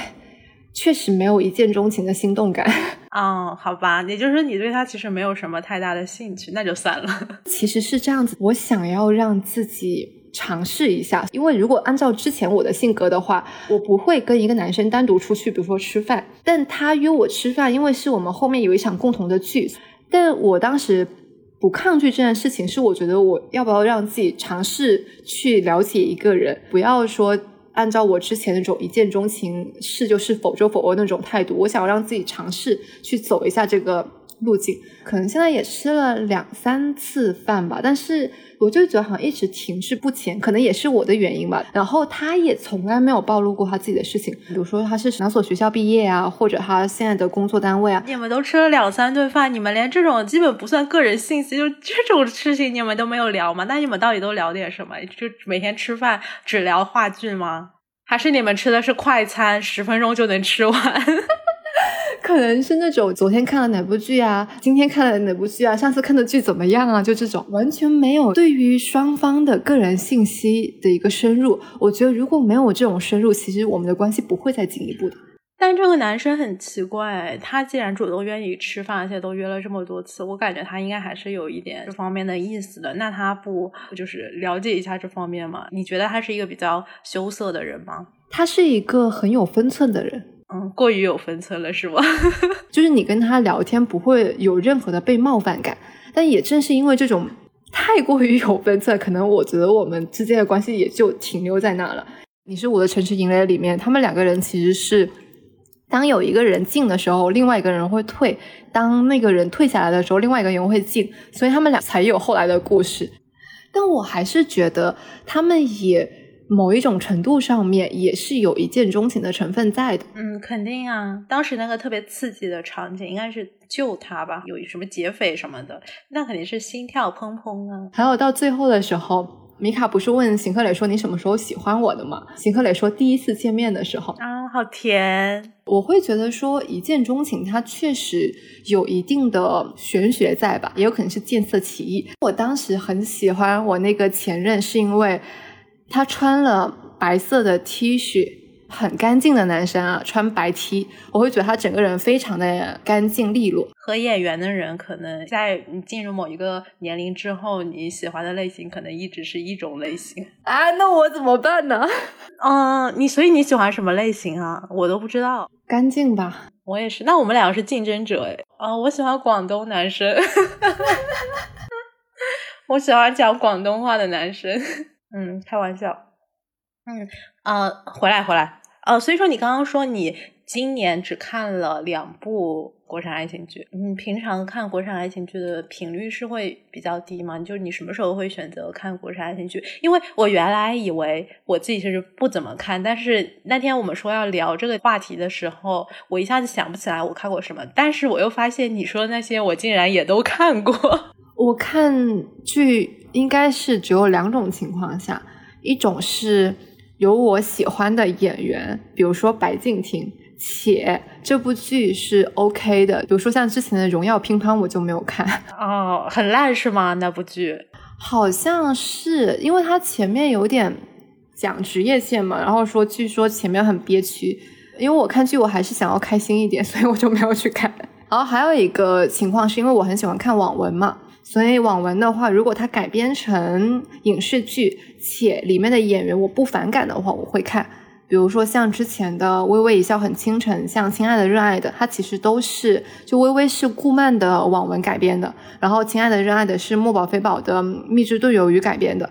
确实没有一见钟情的心动感。嗯，好吧，也就是说你对他其实没有什么太大的兴趣，那就算了。其实是这样子，我想要让自己尝试一下，因为如果按照之前我的性格的话，我不会跟一个男生单独出去，比如说吃饭。但他约我吃饭，因为是我们后面有一场共同的剧。但我当时不抗拒这件事情，是我觉得我要不要让自己尝试去了解一个人，不要说。按照我之前那种一见钟情是就是否就否的那种态度，我想要让自己尝试去走一下这个路径。可能现在也吃了两三次饭吧，但是我就觉得好像一直停滞不前，可能也是我的原因吧。然后他也从来没有暴露过他自己的事情，比如说他是哪所学校毕业啊，或者他现在的工作单位啊。你们都吃了两三顿饭，你们连这种基本不算个人信息，就这种事情你们都没有聊吗？那你们到底都聊点什么？就每天吃饭只聊话剧吗？还是你们吃的是快餐，十分钟就能吃完？可能是那种昨天看了哪部剧啊，今天看了哪部剧啊，上次看的剧怎么样啊？就这种完全没有对于双方的个人信息的一个深入。我觉得如果没有这种深入，其实我们的关系不会再进一步的。但这个男生很奇怪，他既然主动愿意吃饭，而且都约了这么多次，我感觉他应该还是有一点这方面的意思的。那他不就是了解一下这方面吗？你觉得他是一个比较羞涩的人吗？他是一个很有分寸的人，嗯，过于有分寸了，是吗？就是你跟他聊天不会有任何的被冒犯感，但也正是因为这种太过于有分寸，可能我觉得我们之间的关系也就停留在那了。你是我的城市营垒里面，他们两个人其实是。当有一个人进的时候，另外一个人会退；当那个人退下来的时候，另外一个人会进，所以他们俩才有后来的故事。但我还是觉得，他们也某一种程度上面也是有一见钟情的成分在的。嗯，肯定啊！当时那个特别刺激的场景，应该是救他吧？有什么劫匪什么的，那肯定是心跳砰砰啊！还有到最后的时候。米卡不是问邢克磊说你什么时候喜欢我的吗？邢克磊说第一次见面的时候啊，好甜。我会觉得说一见钟情，它确实有一定的玄学在吧，也有可能是见色起意。我当时很喜欢我那个前任，是因为他穿了白色的 T 恤。很干净的男生啊，穿白 T，我会觉得他整个人非常的干净利落。和眼缘的人，可能在你进入某一个年龄之后，你喜欢的类型可能一直是一种类型啊。那我怎么办呢？嗯，你所以你喜欢什么类型啊？我都不知道。干净吧。我也是。那我们两个是竞争者哎。啊，我喜欢广东男生，我喜欢讲广东话的男生。嗯，开玩笑。嗯啊，回来回来。哦，所以说你刚刚说你今年只看了两部国产爱情剧，你平常看国产爱情剧的频率是会比较低吗？就是你什么时候会选择看国产爱情剧？因为我原来以为我自己其实不怎么看，但是那天我们说要聊这个话题的时候，我一下子想不起来我看过什么，但是我又发现你说的那些我竟然也都看过。我看剧应该是只有两种情况下，一种是。有我喜欢的演员，比如说白敬亭，且这部剧是 OK 的。比如说像之前的《荣耀乒乓》，我就没有看。哦，很烂是吗？那部剧好像是，因为它前面有点讲职业线嘛，然后说据说前面很憋屈。因为我看剧我还是想要开心一点，所以我就没有去看。然后还有一个情况是因为我很喜欢看网文嘛。所以网文的话，如果它改编成影视剧，且里面的演员我不反感的话，我会看。比如说像之前的《微微一笑很倾城》，像《亲爱的热爱的》，它其实都是就微微是顾漫的网文改编的，然后《亲爱的热爱的》是墨宝非宝的蜜汁炖鱿鱼改编的。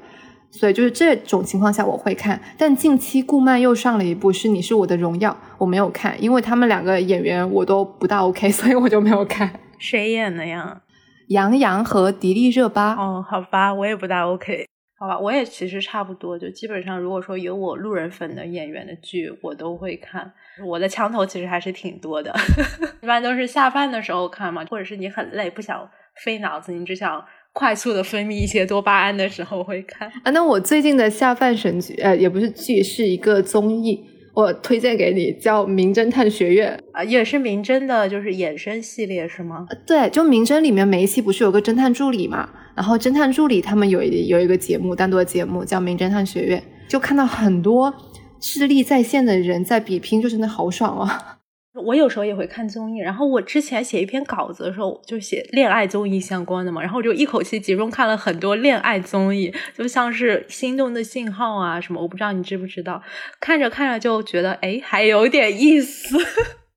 所以就是这种情况下我会看。但近期顾漫又上了一部是《你是我的荣耀》，我没有看，因为他们两个演员我都不大 OK，所以我就没有看。谁演的呀？杨洋和迪丽热巴哦，好吧，我也不大 OK，好吧，我也其实差不多，就基本上如果说有我路人粉的演员的剧，我都会看。我的枪头其实还是挺多的，一般都是下饭的时候看嘛，或者是你很累不想费脑子，你只想快速的分泌一些多巴胺的时候会看。啊，那我最近的下饭神剧，呃，也不是剧，是一个综艺。我推荐给你，叫《名侦探学院》啊，也是名侦的，就是衍生系列是吗？对，就名侦里面每一期不是有个侦探助理嘛？然后侦探助理他们有一有一个节目，单独的节目叫《名侦探学院》，就看到很多智力在线的人在比拼，就真的好爽啊！我有时候也会看综艺，然后我之前写一篇稿子的时候，就写恋爱综艺相关的嘛，然后我就一口气集中看了很多恋爱综艺，就像是《心动的信号》啊什么，我不知道你知不知道，看着看着就觉得哎，还有点意思。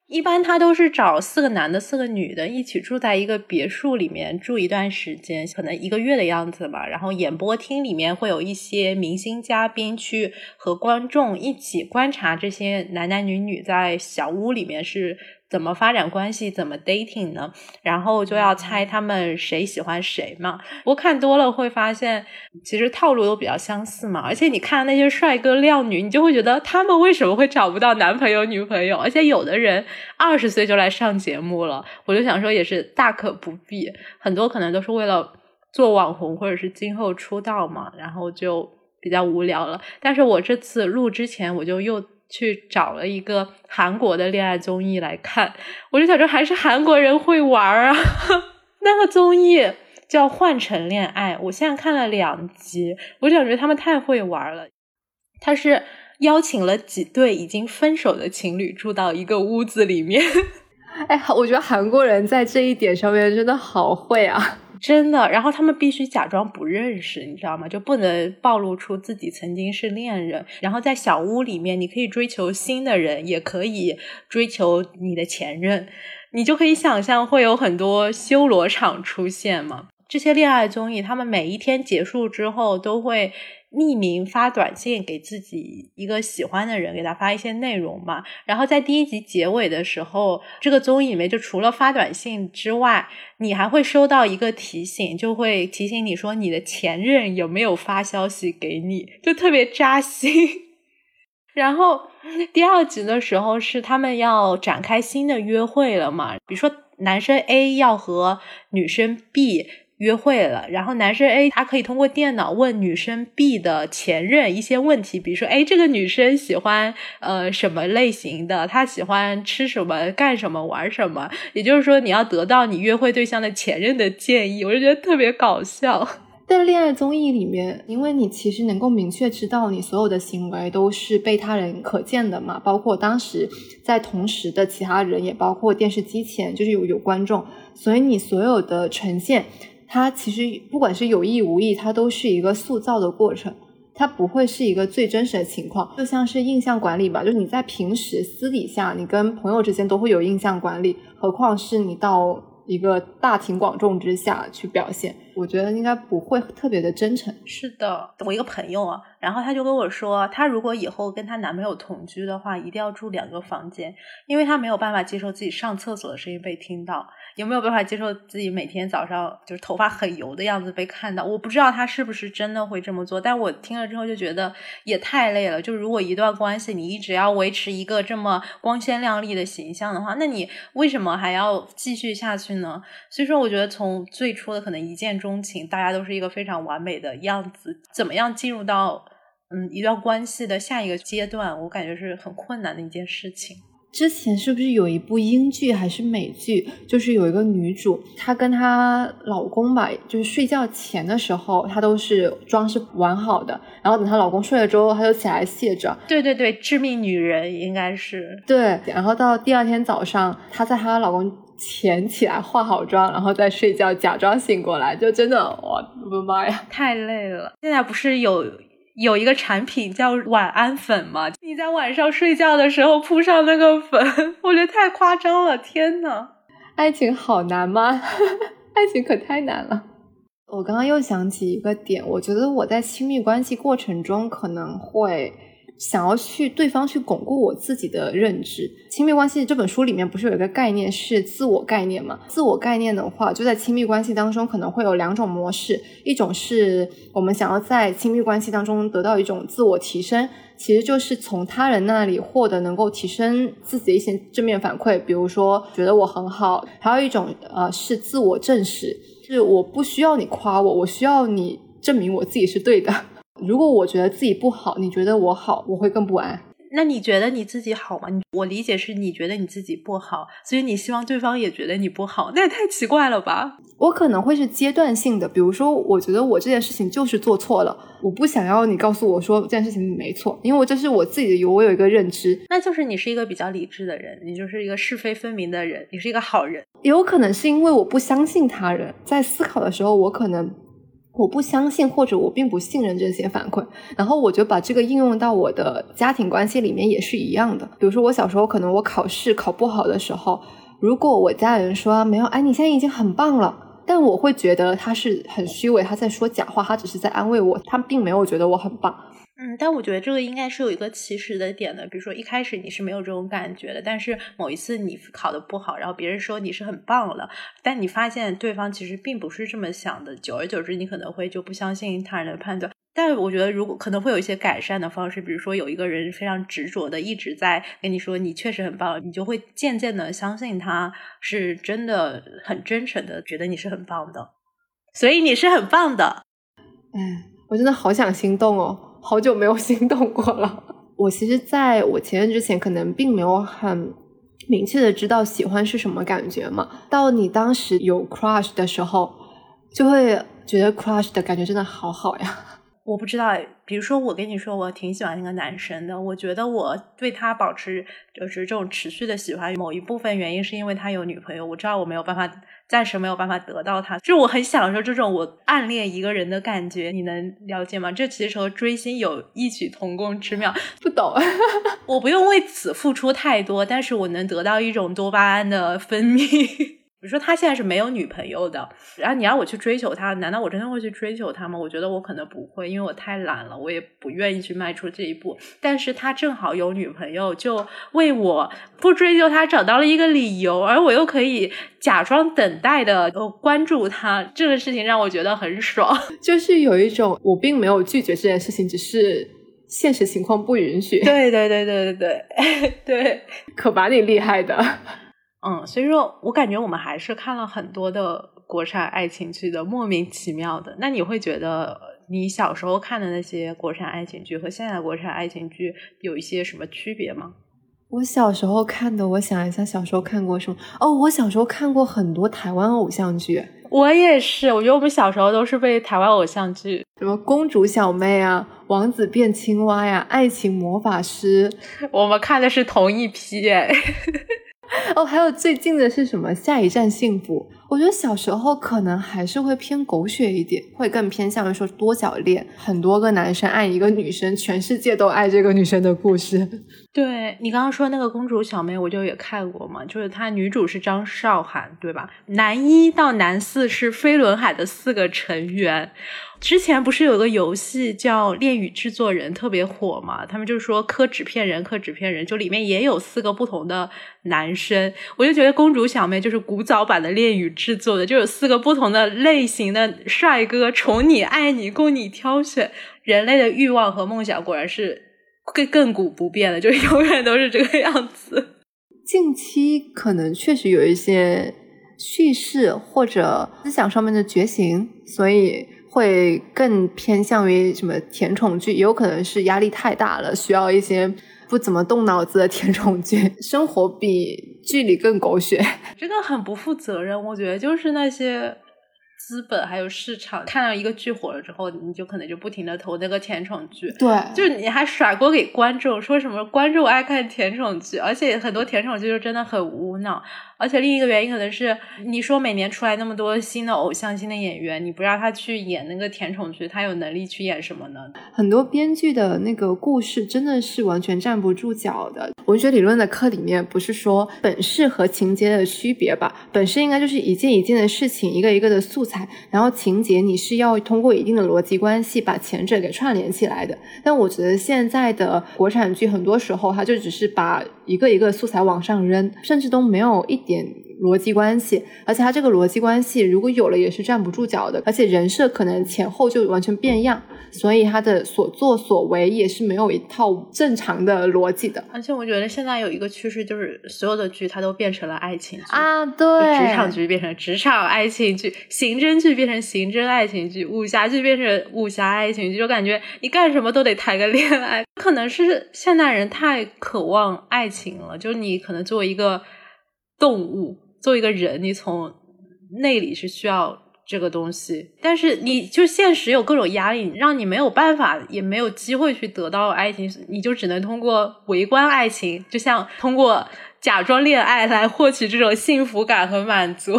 一般他都是找四个男的、四个女的一起住在一个别墅里面住一段时间，可能一个月的样子吧。然后演播厅里面会有一些明星嘉宾去和观众一起观察这些男男女女在小屋里面是。怎么发展关系，怎么 dating 呢？然后就要猜他们谁喜欢谁嘛。不过看多了会发现，其实套路都比较相似嘛。而且你看那些帅哥靓女，你就会觉得他们为什么会找不到男朋友女朋友？而且有的人二十岁就来上节目了，我就想说也是大可不必。很多可能都是为了做网红或者是今后出道嘛，然后就比较无聊了。但是我这次录之前，我就又。去找了一个韩国的恋爱综艺来看，我就想着还是韩国人会玩啊。那个综艺叫《换乘恋爱》，我现在看了两集，我就感觉他们太会玩了。他是邀请了几对已经分手的情侣住到一个屋子里面。哎，我觉得韩国人在这一点上面真的好会啊。真的，然后他们必须假装不认识，你知道吗？就不能暴露出自己曾经是恋人。然后在小屋里面，你可以追求新的人，也可以追求你的前任。你就可以想象会有很多修罗场出现嘛。这些恋爱综艺，他们每一天结束之后都会。匿名发短信给自己一个喜欢的人，给他发一些内容嘛。然后在第一集结尾的时候，这个综艺里面就除了发短信之外，你还会收到一个提醒，就会提醒你说你的前任有没有发消息给你，就特别扎心。然后第二集的时候是他们要展开新的约会了嘛，比如说男生 A 要和女生 B。约会了，然后男生 A 他可以通过电脑问女生 B 的前任一些问题，比如说，哎，这个女生喜欢呃什么类型的？她喜欢吃什么、干什么、玩什么？也就是说，你要得到你约会对象的前任的建议，我就觉得特别搞笑。在恋爱综艺里面，因为你其实能够明确知道你所有的行为都是被他人可见的嘛，包括当时在同时的其他人，也包括电视机前就是有有观众，所以你所有的呈现。它其实不管是有意无意，它都是一个塑造的过程。它不会是一个最真实的情况，就像是印象管理吧，就是你在平时私底下，你跟朋友之间都会有印象管理，何况是你到一个大庭广众之下去表现，我觉得应该不会特别的真诚。是的，我一个朋友啊，然后他就跟我说，她如果以后跟她男朋友同居的话，一定要住两个房间，因为她没有办法接受自己上厕所的声音被听到。有没有办法接受自己每天早上就是头发很油的样子被看到？我不知道他是不是真的会这么做，但我听了之后就觉得也太累了。就如果一段关系你一直要维持一个这么光鲜亮丽的形象的话，那你为什么还要继续下去呢？所以说，我觉得从最初的可能一见钟情，大家都是一个非常完美的样子，怎么样进入到嗯一段关系的下一个阶段，我感觉是很困难的一件事情。之前是不是有一部英剧还是美剧，就是有一个女主，她跟她老公吧，就是睡觉前的时候，她都是妆是完好的，然后等她老公睡了之后，她就起来卸妆。对对对，致命女人应该是对。然后到第二天早上，她在她老公前起来化好妆，然后再睡觉，假装醒过来，就真的，我的妈呀，太累了。现在不是有。有一个产品叫晚安粉嘛？你在晚上睡觉的时候铺上那个粉，我觉得太夸张了！天呐，爱情好难吗？爱情可太难了。我刚刚又想起一个点，我觉得我在亲密关系过程中可能会。想要去对方去巩固我自己的认知，亲密关系这本书里面不是有一个概念是自我概念吗？自我概念的话，就在亲密关系当中可能会有两种模式，一种是我们想要在亲密关系当中得到一种自我提升，其实就是从他人那里获得能够提升自己的一些正面反馈，比如说觉得我很好。还有一种呃是自我证实，是我不需要你夸我，我需要你证明我自己是对的。如果我觉得自己不好，你觉得我好，我会更不安。那你觉得你自己好吗？我理解是你觉得你自己不好，所以你希望对方也觉得你不好，那也太奇怪了吧？我可能会是阶段性的，比如说，我觉得我这件事情就是做错了，我不想要你告诉我说这件事情没错，因为我这是我自己的，有我有一个认知。那就是你是一个比较理智的人，你就是一个是非分明的人，你是一个好人。也有可能是因为我不相信他人，在思考的时候，我可能。我不相信，或者我并不信任这些反馈，然后我就把这个应用到我的家庭关系里面也是一样的。比如说，我小时候可能我考试考不好的时候，如果我家人说没有，哎，你现在已经很棒了，但我会觉得他是很虚伪，他在说假话，他只是在安慰我，他并没有觉得我很棒。嗯，但我觉得这个应该是有一个起始的点的，比如说一开始你是没有这种感觉的，但是某一次你考的不好，然后别人说你是很棒了，但你发现对方其实并不是这么想的，久而久之你可能会就不相信他人的判断。但我觉得如果可能会有一些改善的方式，比如说有一个人非常执着的一直在跟你说你确实很棒，你就会渐渐的相信他是真的很真诚的觉得你是很棒的，所以你是很棒的。嗯，我真的好想心动哦。好久没有心动过了。我其实在我前任之前，可能并没有很明确的知道喜欢是什么感觉嘛。到你当时有 crush 的时候，就会觉得 crush 的感觉真的好好呀。我不知道，比如说我跟你说，我挺喜欢那个男生的。我觉得我对他保持就是这种持续的喜欢，某一部分原因是因为他有女朋友。我知道我没有办法，暂时没有办法得到他，就是我很享受这种我暗恋一个人的感觉。你能了解吗？这其实和追星有异曲同工之妙。不懂，我不用为此付出太多，但是我能得到一种多巴胺的分泌。比如说他现在是没有女朋友的，然后你让我去追求他，难道我真的会去追求他吗？我觉得我可能不会，因为我太懒了，我也不愿意去迈出这一步。但是他正好有女朋友，就为我不追求他找到了一个理由，而我又可以假装等待的关注他，这个事情让我觉得很爽。就是有一种我并没有拒绝这件事情，只是现实情况不允许。对对对对对对 对，可把你厉害的。嗯，所以说我感觉我们还是看了很多的国产爱情剧的，莫名其妙的。那你会觉得你小时候看的那些国产爱情剧和现在的国产爱情剧有一些什么区别吗？我小时候看的，我想一下，小时候看过什么？哦，我小时候看过很多台湾偶像剧。我也是，我觉得我们小时候都是被台湾偶像剧，什么公主小妹啊，王子变青蛙呀，爱情魔法师，我们看的是同一批哎。哦，还有最近的是什么？下一站幸福，我觉得小时候可能还是会偏狗血一点，会更偏向于说多角恋，很多个男生爱一个女生，全世界都爱这个女生的故事。对你刚刚说那个公主小妹，我就也看过嘛，就是她女主是张韶涵，对吧？男一到男四是飞轮海的四个成员。之前不是有个游戏叫《恋与制作人》特别火嘛？他们就说磕纸片人，磕纸片人，就里面也有四个不同的男生。我就觉得公主小妹就是古早版的恋与制作的，就有四个不同的类型的帅哥，宠你、爱你，供你挑选。人类的欲望和梦想果然是更亘古不变的，就永远都是这个样子。近期可能确实有一些叙事或者思想上面的觉醒，所以。会更偏向于什么甜宠剧，也有可能是压力太大了，需要一些不怎么动脑子的甜宠剧。生活比剧里更狗血，这个很不负责任。我觉得就是那些。资本还有市场，看到一个剧火了之后，你就可能就不停的投那个甜宠剧，对，就是你还甩锅给观众，说什么观众爱看甜宠剧，而且很多甜宠剧就真的很无脑。而且另一个原因可能是，你说每年出来那么多新的偶像、新的演员，你不让他去演那个甜宠剧，他有能力去演什么呢？很多编剧的那个故事真的是完全站不住脚的。文学理论的课里面不是说本事和情节的区别吧？本事应该就是一件一件的事情，一个一个的素材，然后情节你是要通过一定的逻辑关系把前者给串联起来的。但我觉得现在的国产剧很多时候，它就只是把一个一个素材往上扔，甚至都没有一。点逻辑关系，而且它这个逻辑关系如果有了也是站不住脚的，而且人设可能前后就完全变样，所以他的所作所为也是没有一套正常的逻辑的。而且我觉得现在有一个趋势，就是所有的剧它都变成了爱情剧啊，对，职场剧变成职场爱情剧，刑侦剧变成刑侦爱情剧，武侠剧变成武侠爱情剧，就感觉你干什么都得谈个恋爱。可能是现代人太渴望爱情了，就是你可能作为一个。动物作为一个人，你从内里是需要这个东西，但是你就现实有各种压力，让你没有办法，也没有机会去得到爱情，你就只能通过围观爱情，就像通过假装恋爱来获取这种幸福感和满足。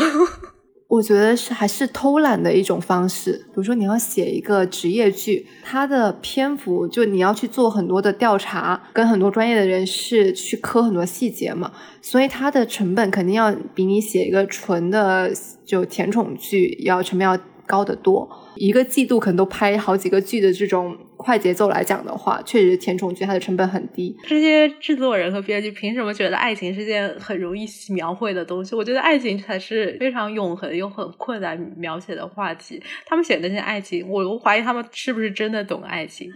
我觉得是还是偷懒的一种方式。比如说，你要写一个职业剧，它的篇幅就你要去做很多的调查，跟很多专业的人士去磕很多细节嘛，所以它的成本肯定要比你写一个纯的就甜宠剧要成本要高得多。一个季度可能都拍好几个剧的这种快节奏来讲的话，确实甜宠剧它的成本很低。这些制作人和编剧凭什么觉得爱情是件很容易描绘的东西？我觉得爱情才是非常永恒又很困难描写的话题。他们写的那些爱情，我我怀疑他们是不是真的懂爱情？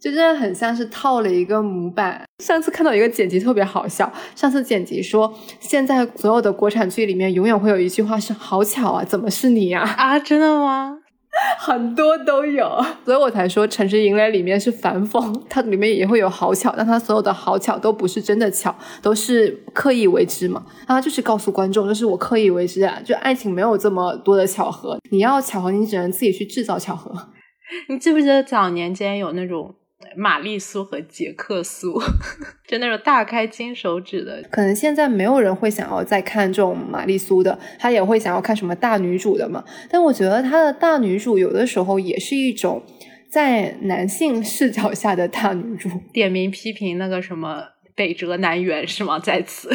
就真的很像是套了一个模板。上次看到一个剪辑特别好笑，上次剪辑说现在所有的国产剧里面永远会有一句话是“好巧啊，怎么是你呀？”啊，真的吗？很多都有，所以我才说《城市营垒》里面是反讽，它里面也会有好巧，但它所有的好巧都不是真的巧，都是刻意为之嘛。它就是告诉观众，就是我刻意为之啊，就爱情没有这么多的巧合，你要巧合，你只能自己去制造巧合。你记不记得早年间有那种？玛丽苏和杰克苏，就那种大开金手指的。可能现在没有人会想要再看这种玛丽苏的，他也会想要看什么大女主的嘛。但我觉得他的大女主有的时候也是一种在男性视角下的大女主。点名批评那个什么北辙南辕是吗？在此。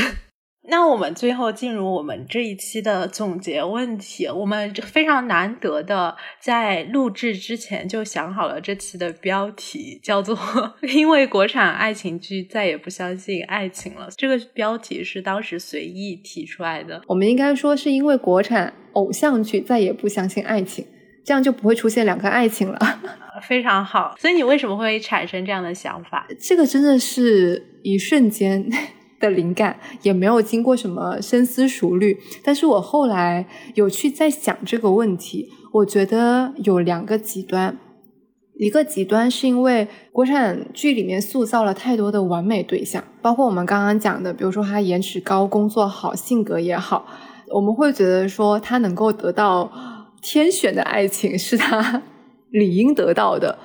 那我们最后进入我们这一期的总结问题。我们非常难得的在录制之前就想好了这期的标题，叫做“因为国产爱情剧再也不相信爱情了”。这个标题是当时随意提出来的。我们应该说是因为国产偶像剧再也不相信爱情，这样就不会出现两个爱情了。非常好。所以你为什么会产生这样的想法？这个真的是一瞬间。的灵感也没有经过什么深思熟虑，但是我后来有去在想这个问题，我觉得有两个极端，一个极端是因为国产剧里面塑造了太多的完美对象，包括我们刚刚讲的，比如说他颜值高、工作好、性格也好，我们会觉得说他能够得到天选的爱情是他 理应得到的。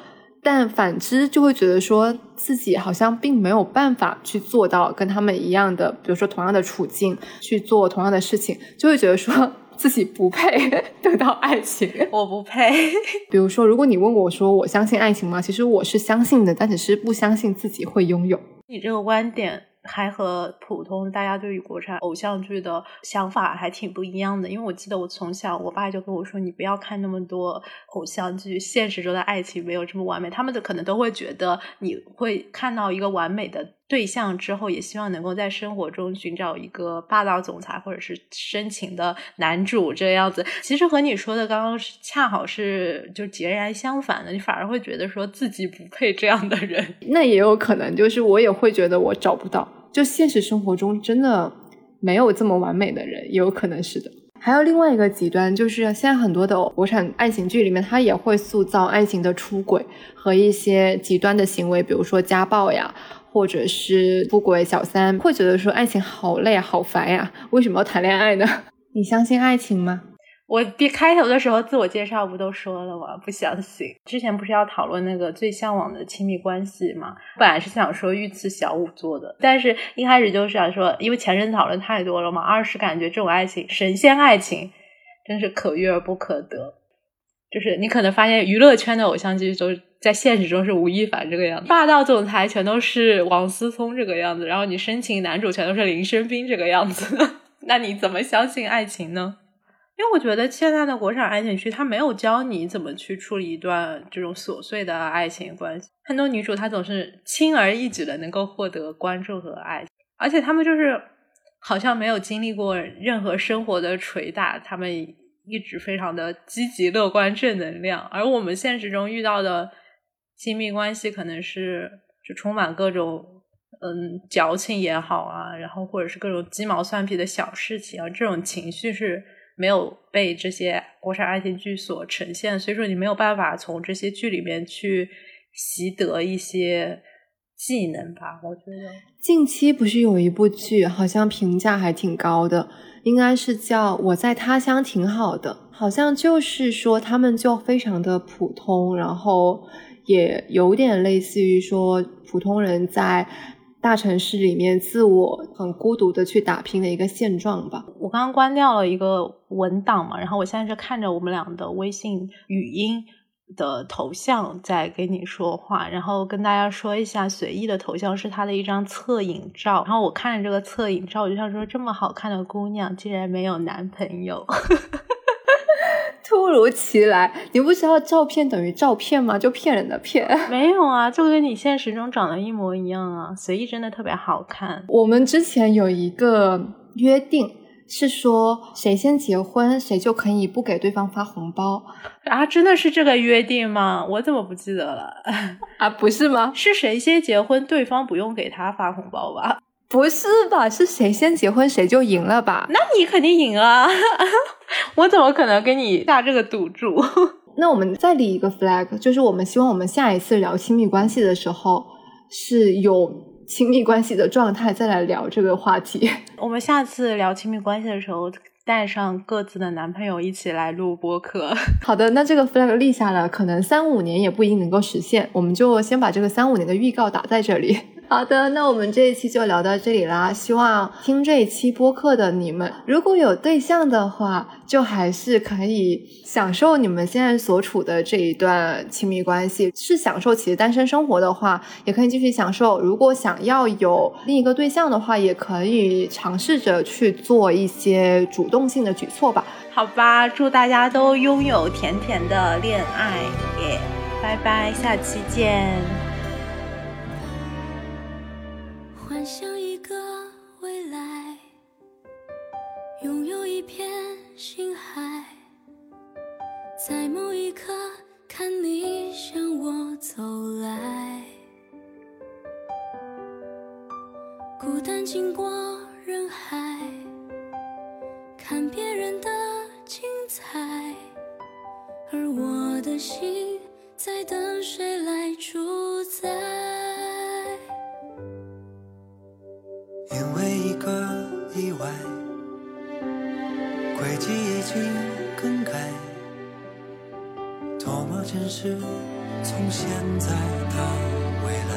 但反之，就会觉得说自己好像并没有办法去做到跟他们一样的，比如说同样的处境去做同样的事情，就会觉得说自己不配 得到爱情。我不配。比如说，如果你问我说我相信爱情吗？其实我是相信的，但只是不相信自己会拥有。你这个观点。还和普通大家对于国产偶像剧的想法还挺不一样的，因为我记得我从小，我爸就跟我说，你不要看那么多偶像剧，现实中的爱情没有这么完美。他们的可能都会觉得你会看到一个完美的对象之后，也希望能够在生活中寻找一个霸道总裁或者是深情的男主这样子。其实和你说的刚刚是恰好是就截然相反的，你反而会觉得说自己不配这样的人。那也有可能，就是我也会觉得我找不到。就现实生活中真的没有这么完美的人，也有可能是的。还有另外一个极端，就是现在很多的国产爱情剧里面，它也会塑造爱情的出轨和一些极端的行为，比如说家暴呀，或者是出轨小三，会觉得说爱情好累啊好烦呀，为什么要谈恋爱呢？你相信爱情吗？我一开头的时候自我介绍不都说了吗？不相信。之前不是要讨论那个最向往的亲密关系吗？本来是想说御赐小五做的，但是一开始就是想说，因为前任讨论太多了嘛。二是感觉这种爱情，神仙爱情，真是可遇而不可得。就是你可能发现娱乐圈的偶像剧都在现实中是吴亦凡这个样子，霸道总裁全都是王思聪这个样子，然后你深情男主全都是林生斌这个样子，那你怎么相信爱情呢？因为我觉得现在的国产爱情剧，它没有教你怎么去处理一段这种琐碎的爱情关系。很多女主她总是轻而易举的能够获得关注和爱，而且她们就是好像没有经历过任何生活的捶打，她们一直非常的积极乐观正能量。而我们现实中遇到的亲密关系，可能是就充满各种嗯矫情也好啊，然后或者是各种鸡毛蒜皮的小事情啊，这种情绪是。没有被这些国产爱情剧所呈现，所以说你没有办法从这些剧里面去习得一些技能吧？我觉得近期不是有一部剧，好像评价还挺高的，应该是叫《我在他乡挺好的》，好像就是说他们就非常的普通，然后也有点类似于说普通人在。大城市里面自我很孤独的去打拼的一个现状吧。我刚刚关掉了一个文档嘛，然后我现在是看着我们俩的微信语音的头像在跟你说话，然后跟大家说一下，随意的头像是他的一张侧影照。然后我看着这个侧影照，我就想说，这么好看的姑娘竟然没有男朋友。突如其来，你不知道照片等于照片吗？就骗人的骗。没有啊，就跟你现实中长得一模一样啊。随意真的特别好看。我们之前有一个约定，是说谁先结婚，谁就可以不给对方发红包啊？真的是这个约定吗？我怎么不记得了？啊，不是吗？是谁先结婚，对方不用给他发红包吧？不是吧？是谁先结婚谁就赢了吧？那你肯定赢啊！我怎么可能跟你下这个赌注？那我们再立一个 flag，就是我们希望我们下一次聊亲密关系的时候是有亲密关系的状态再来聊这个话题。我们下次聊亲密关系的时候，带上各自的男朋友一起来录播客。好的，那这个 flag 立下了，可能三五年也不一定能够实现，我们就先把这个三五年的预告打在这里。好的，那我们这一期就聊到这里啦。希望听这一期播客的你们，如果有对象的话，就还是可以享受你们现在所处的这一段亲密关系，是享受其实单身生活的话，也可以继续享受。如果想要有另一个对象的话，也可以尝试着去做一些主动性的举措吧。好吧，祝大家都拥有甜甜的恋爱耶！拜拜，下期见。幻想一个未来，拥有一片星海，在某一刻看你向我走来，孤单经过人海，看别人的精彩，而我的心在等谁来主宰。因为一个意外，轨迹已经更改，多么真实，从现在到未来，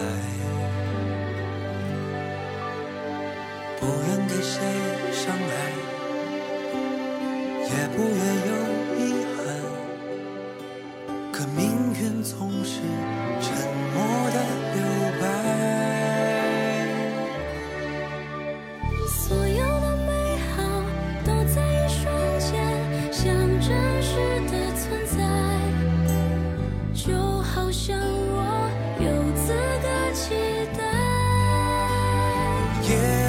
不愿给谁伤害，也不愿有遗憾。可命运总是也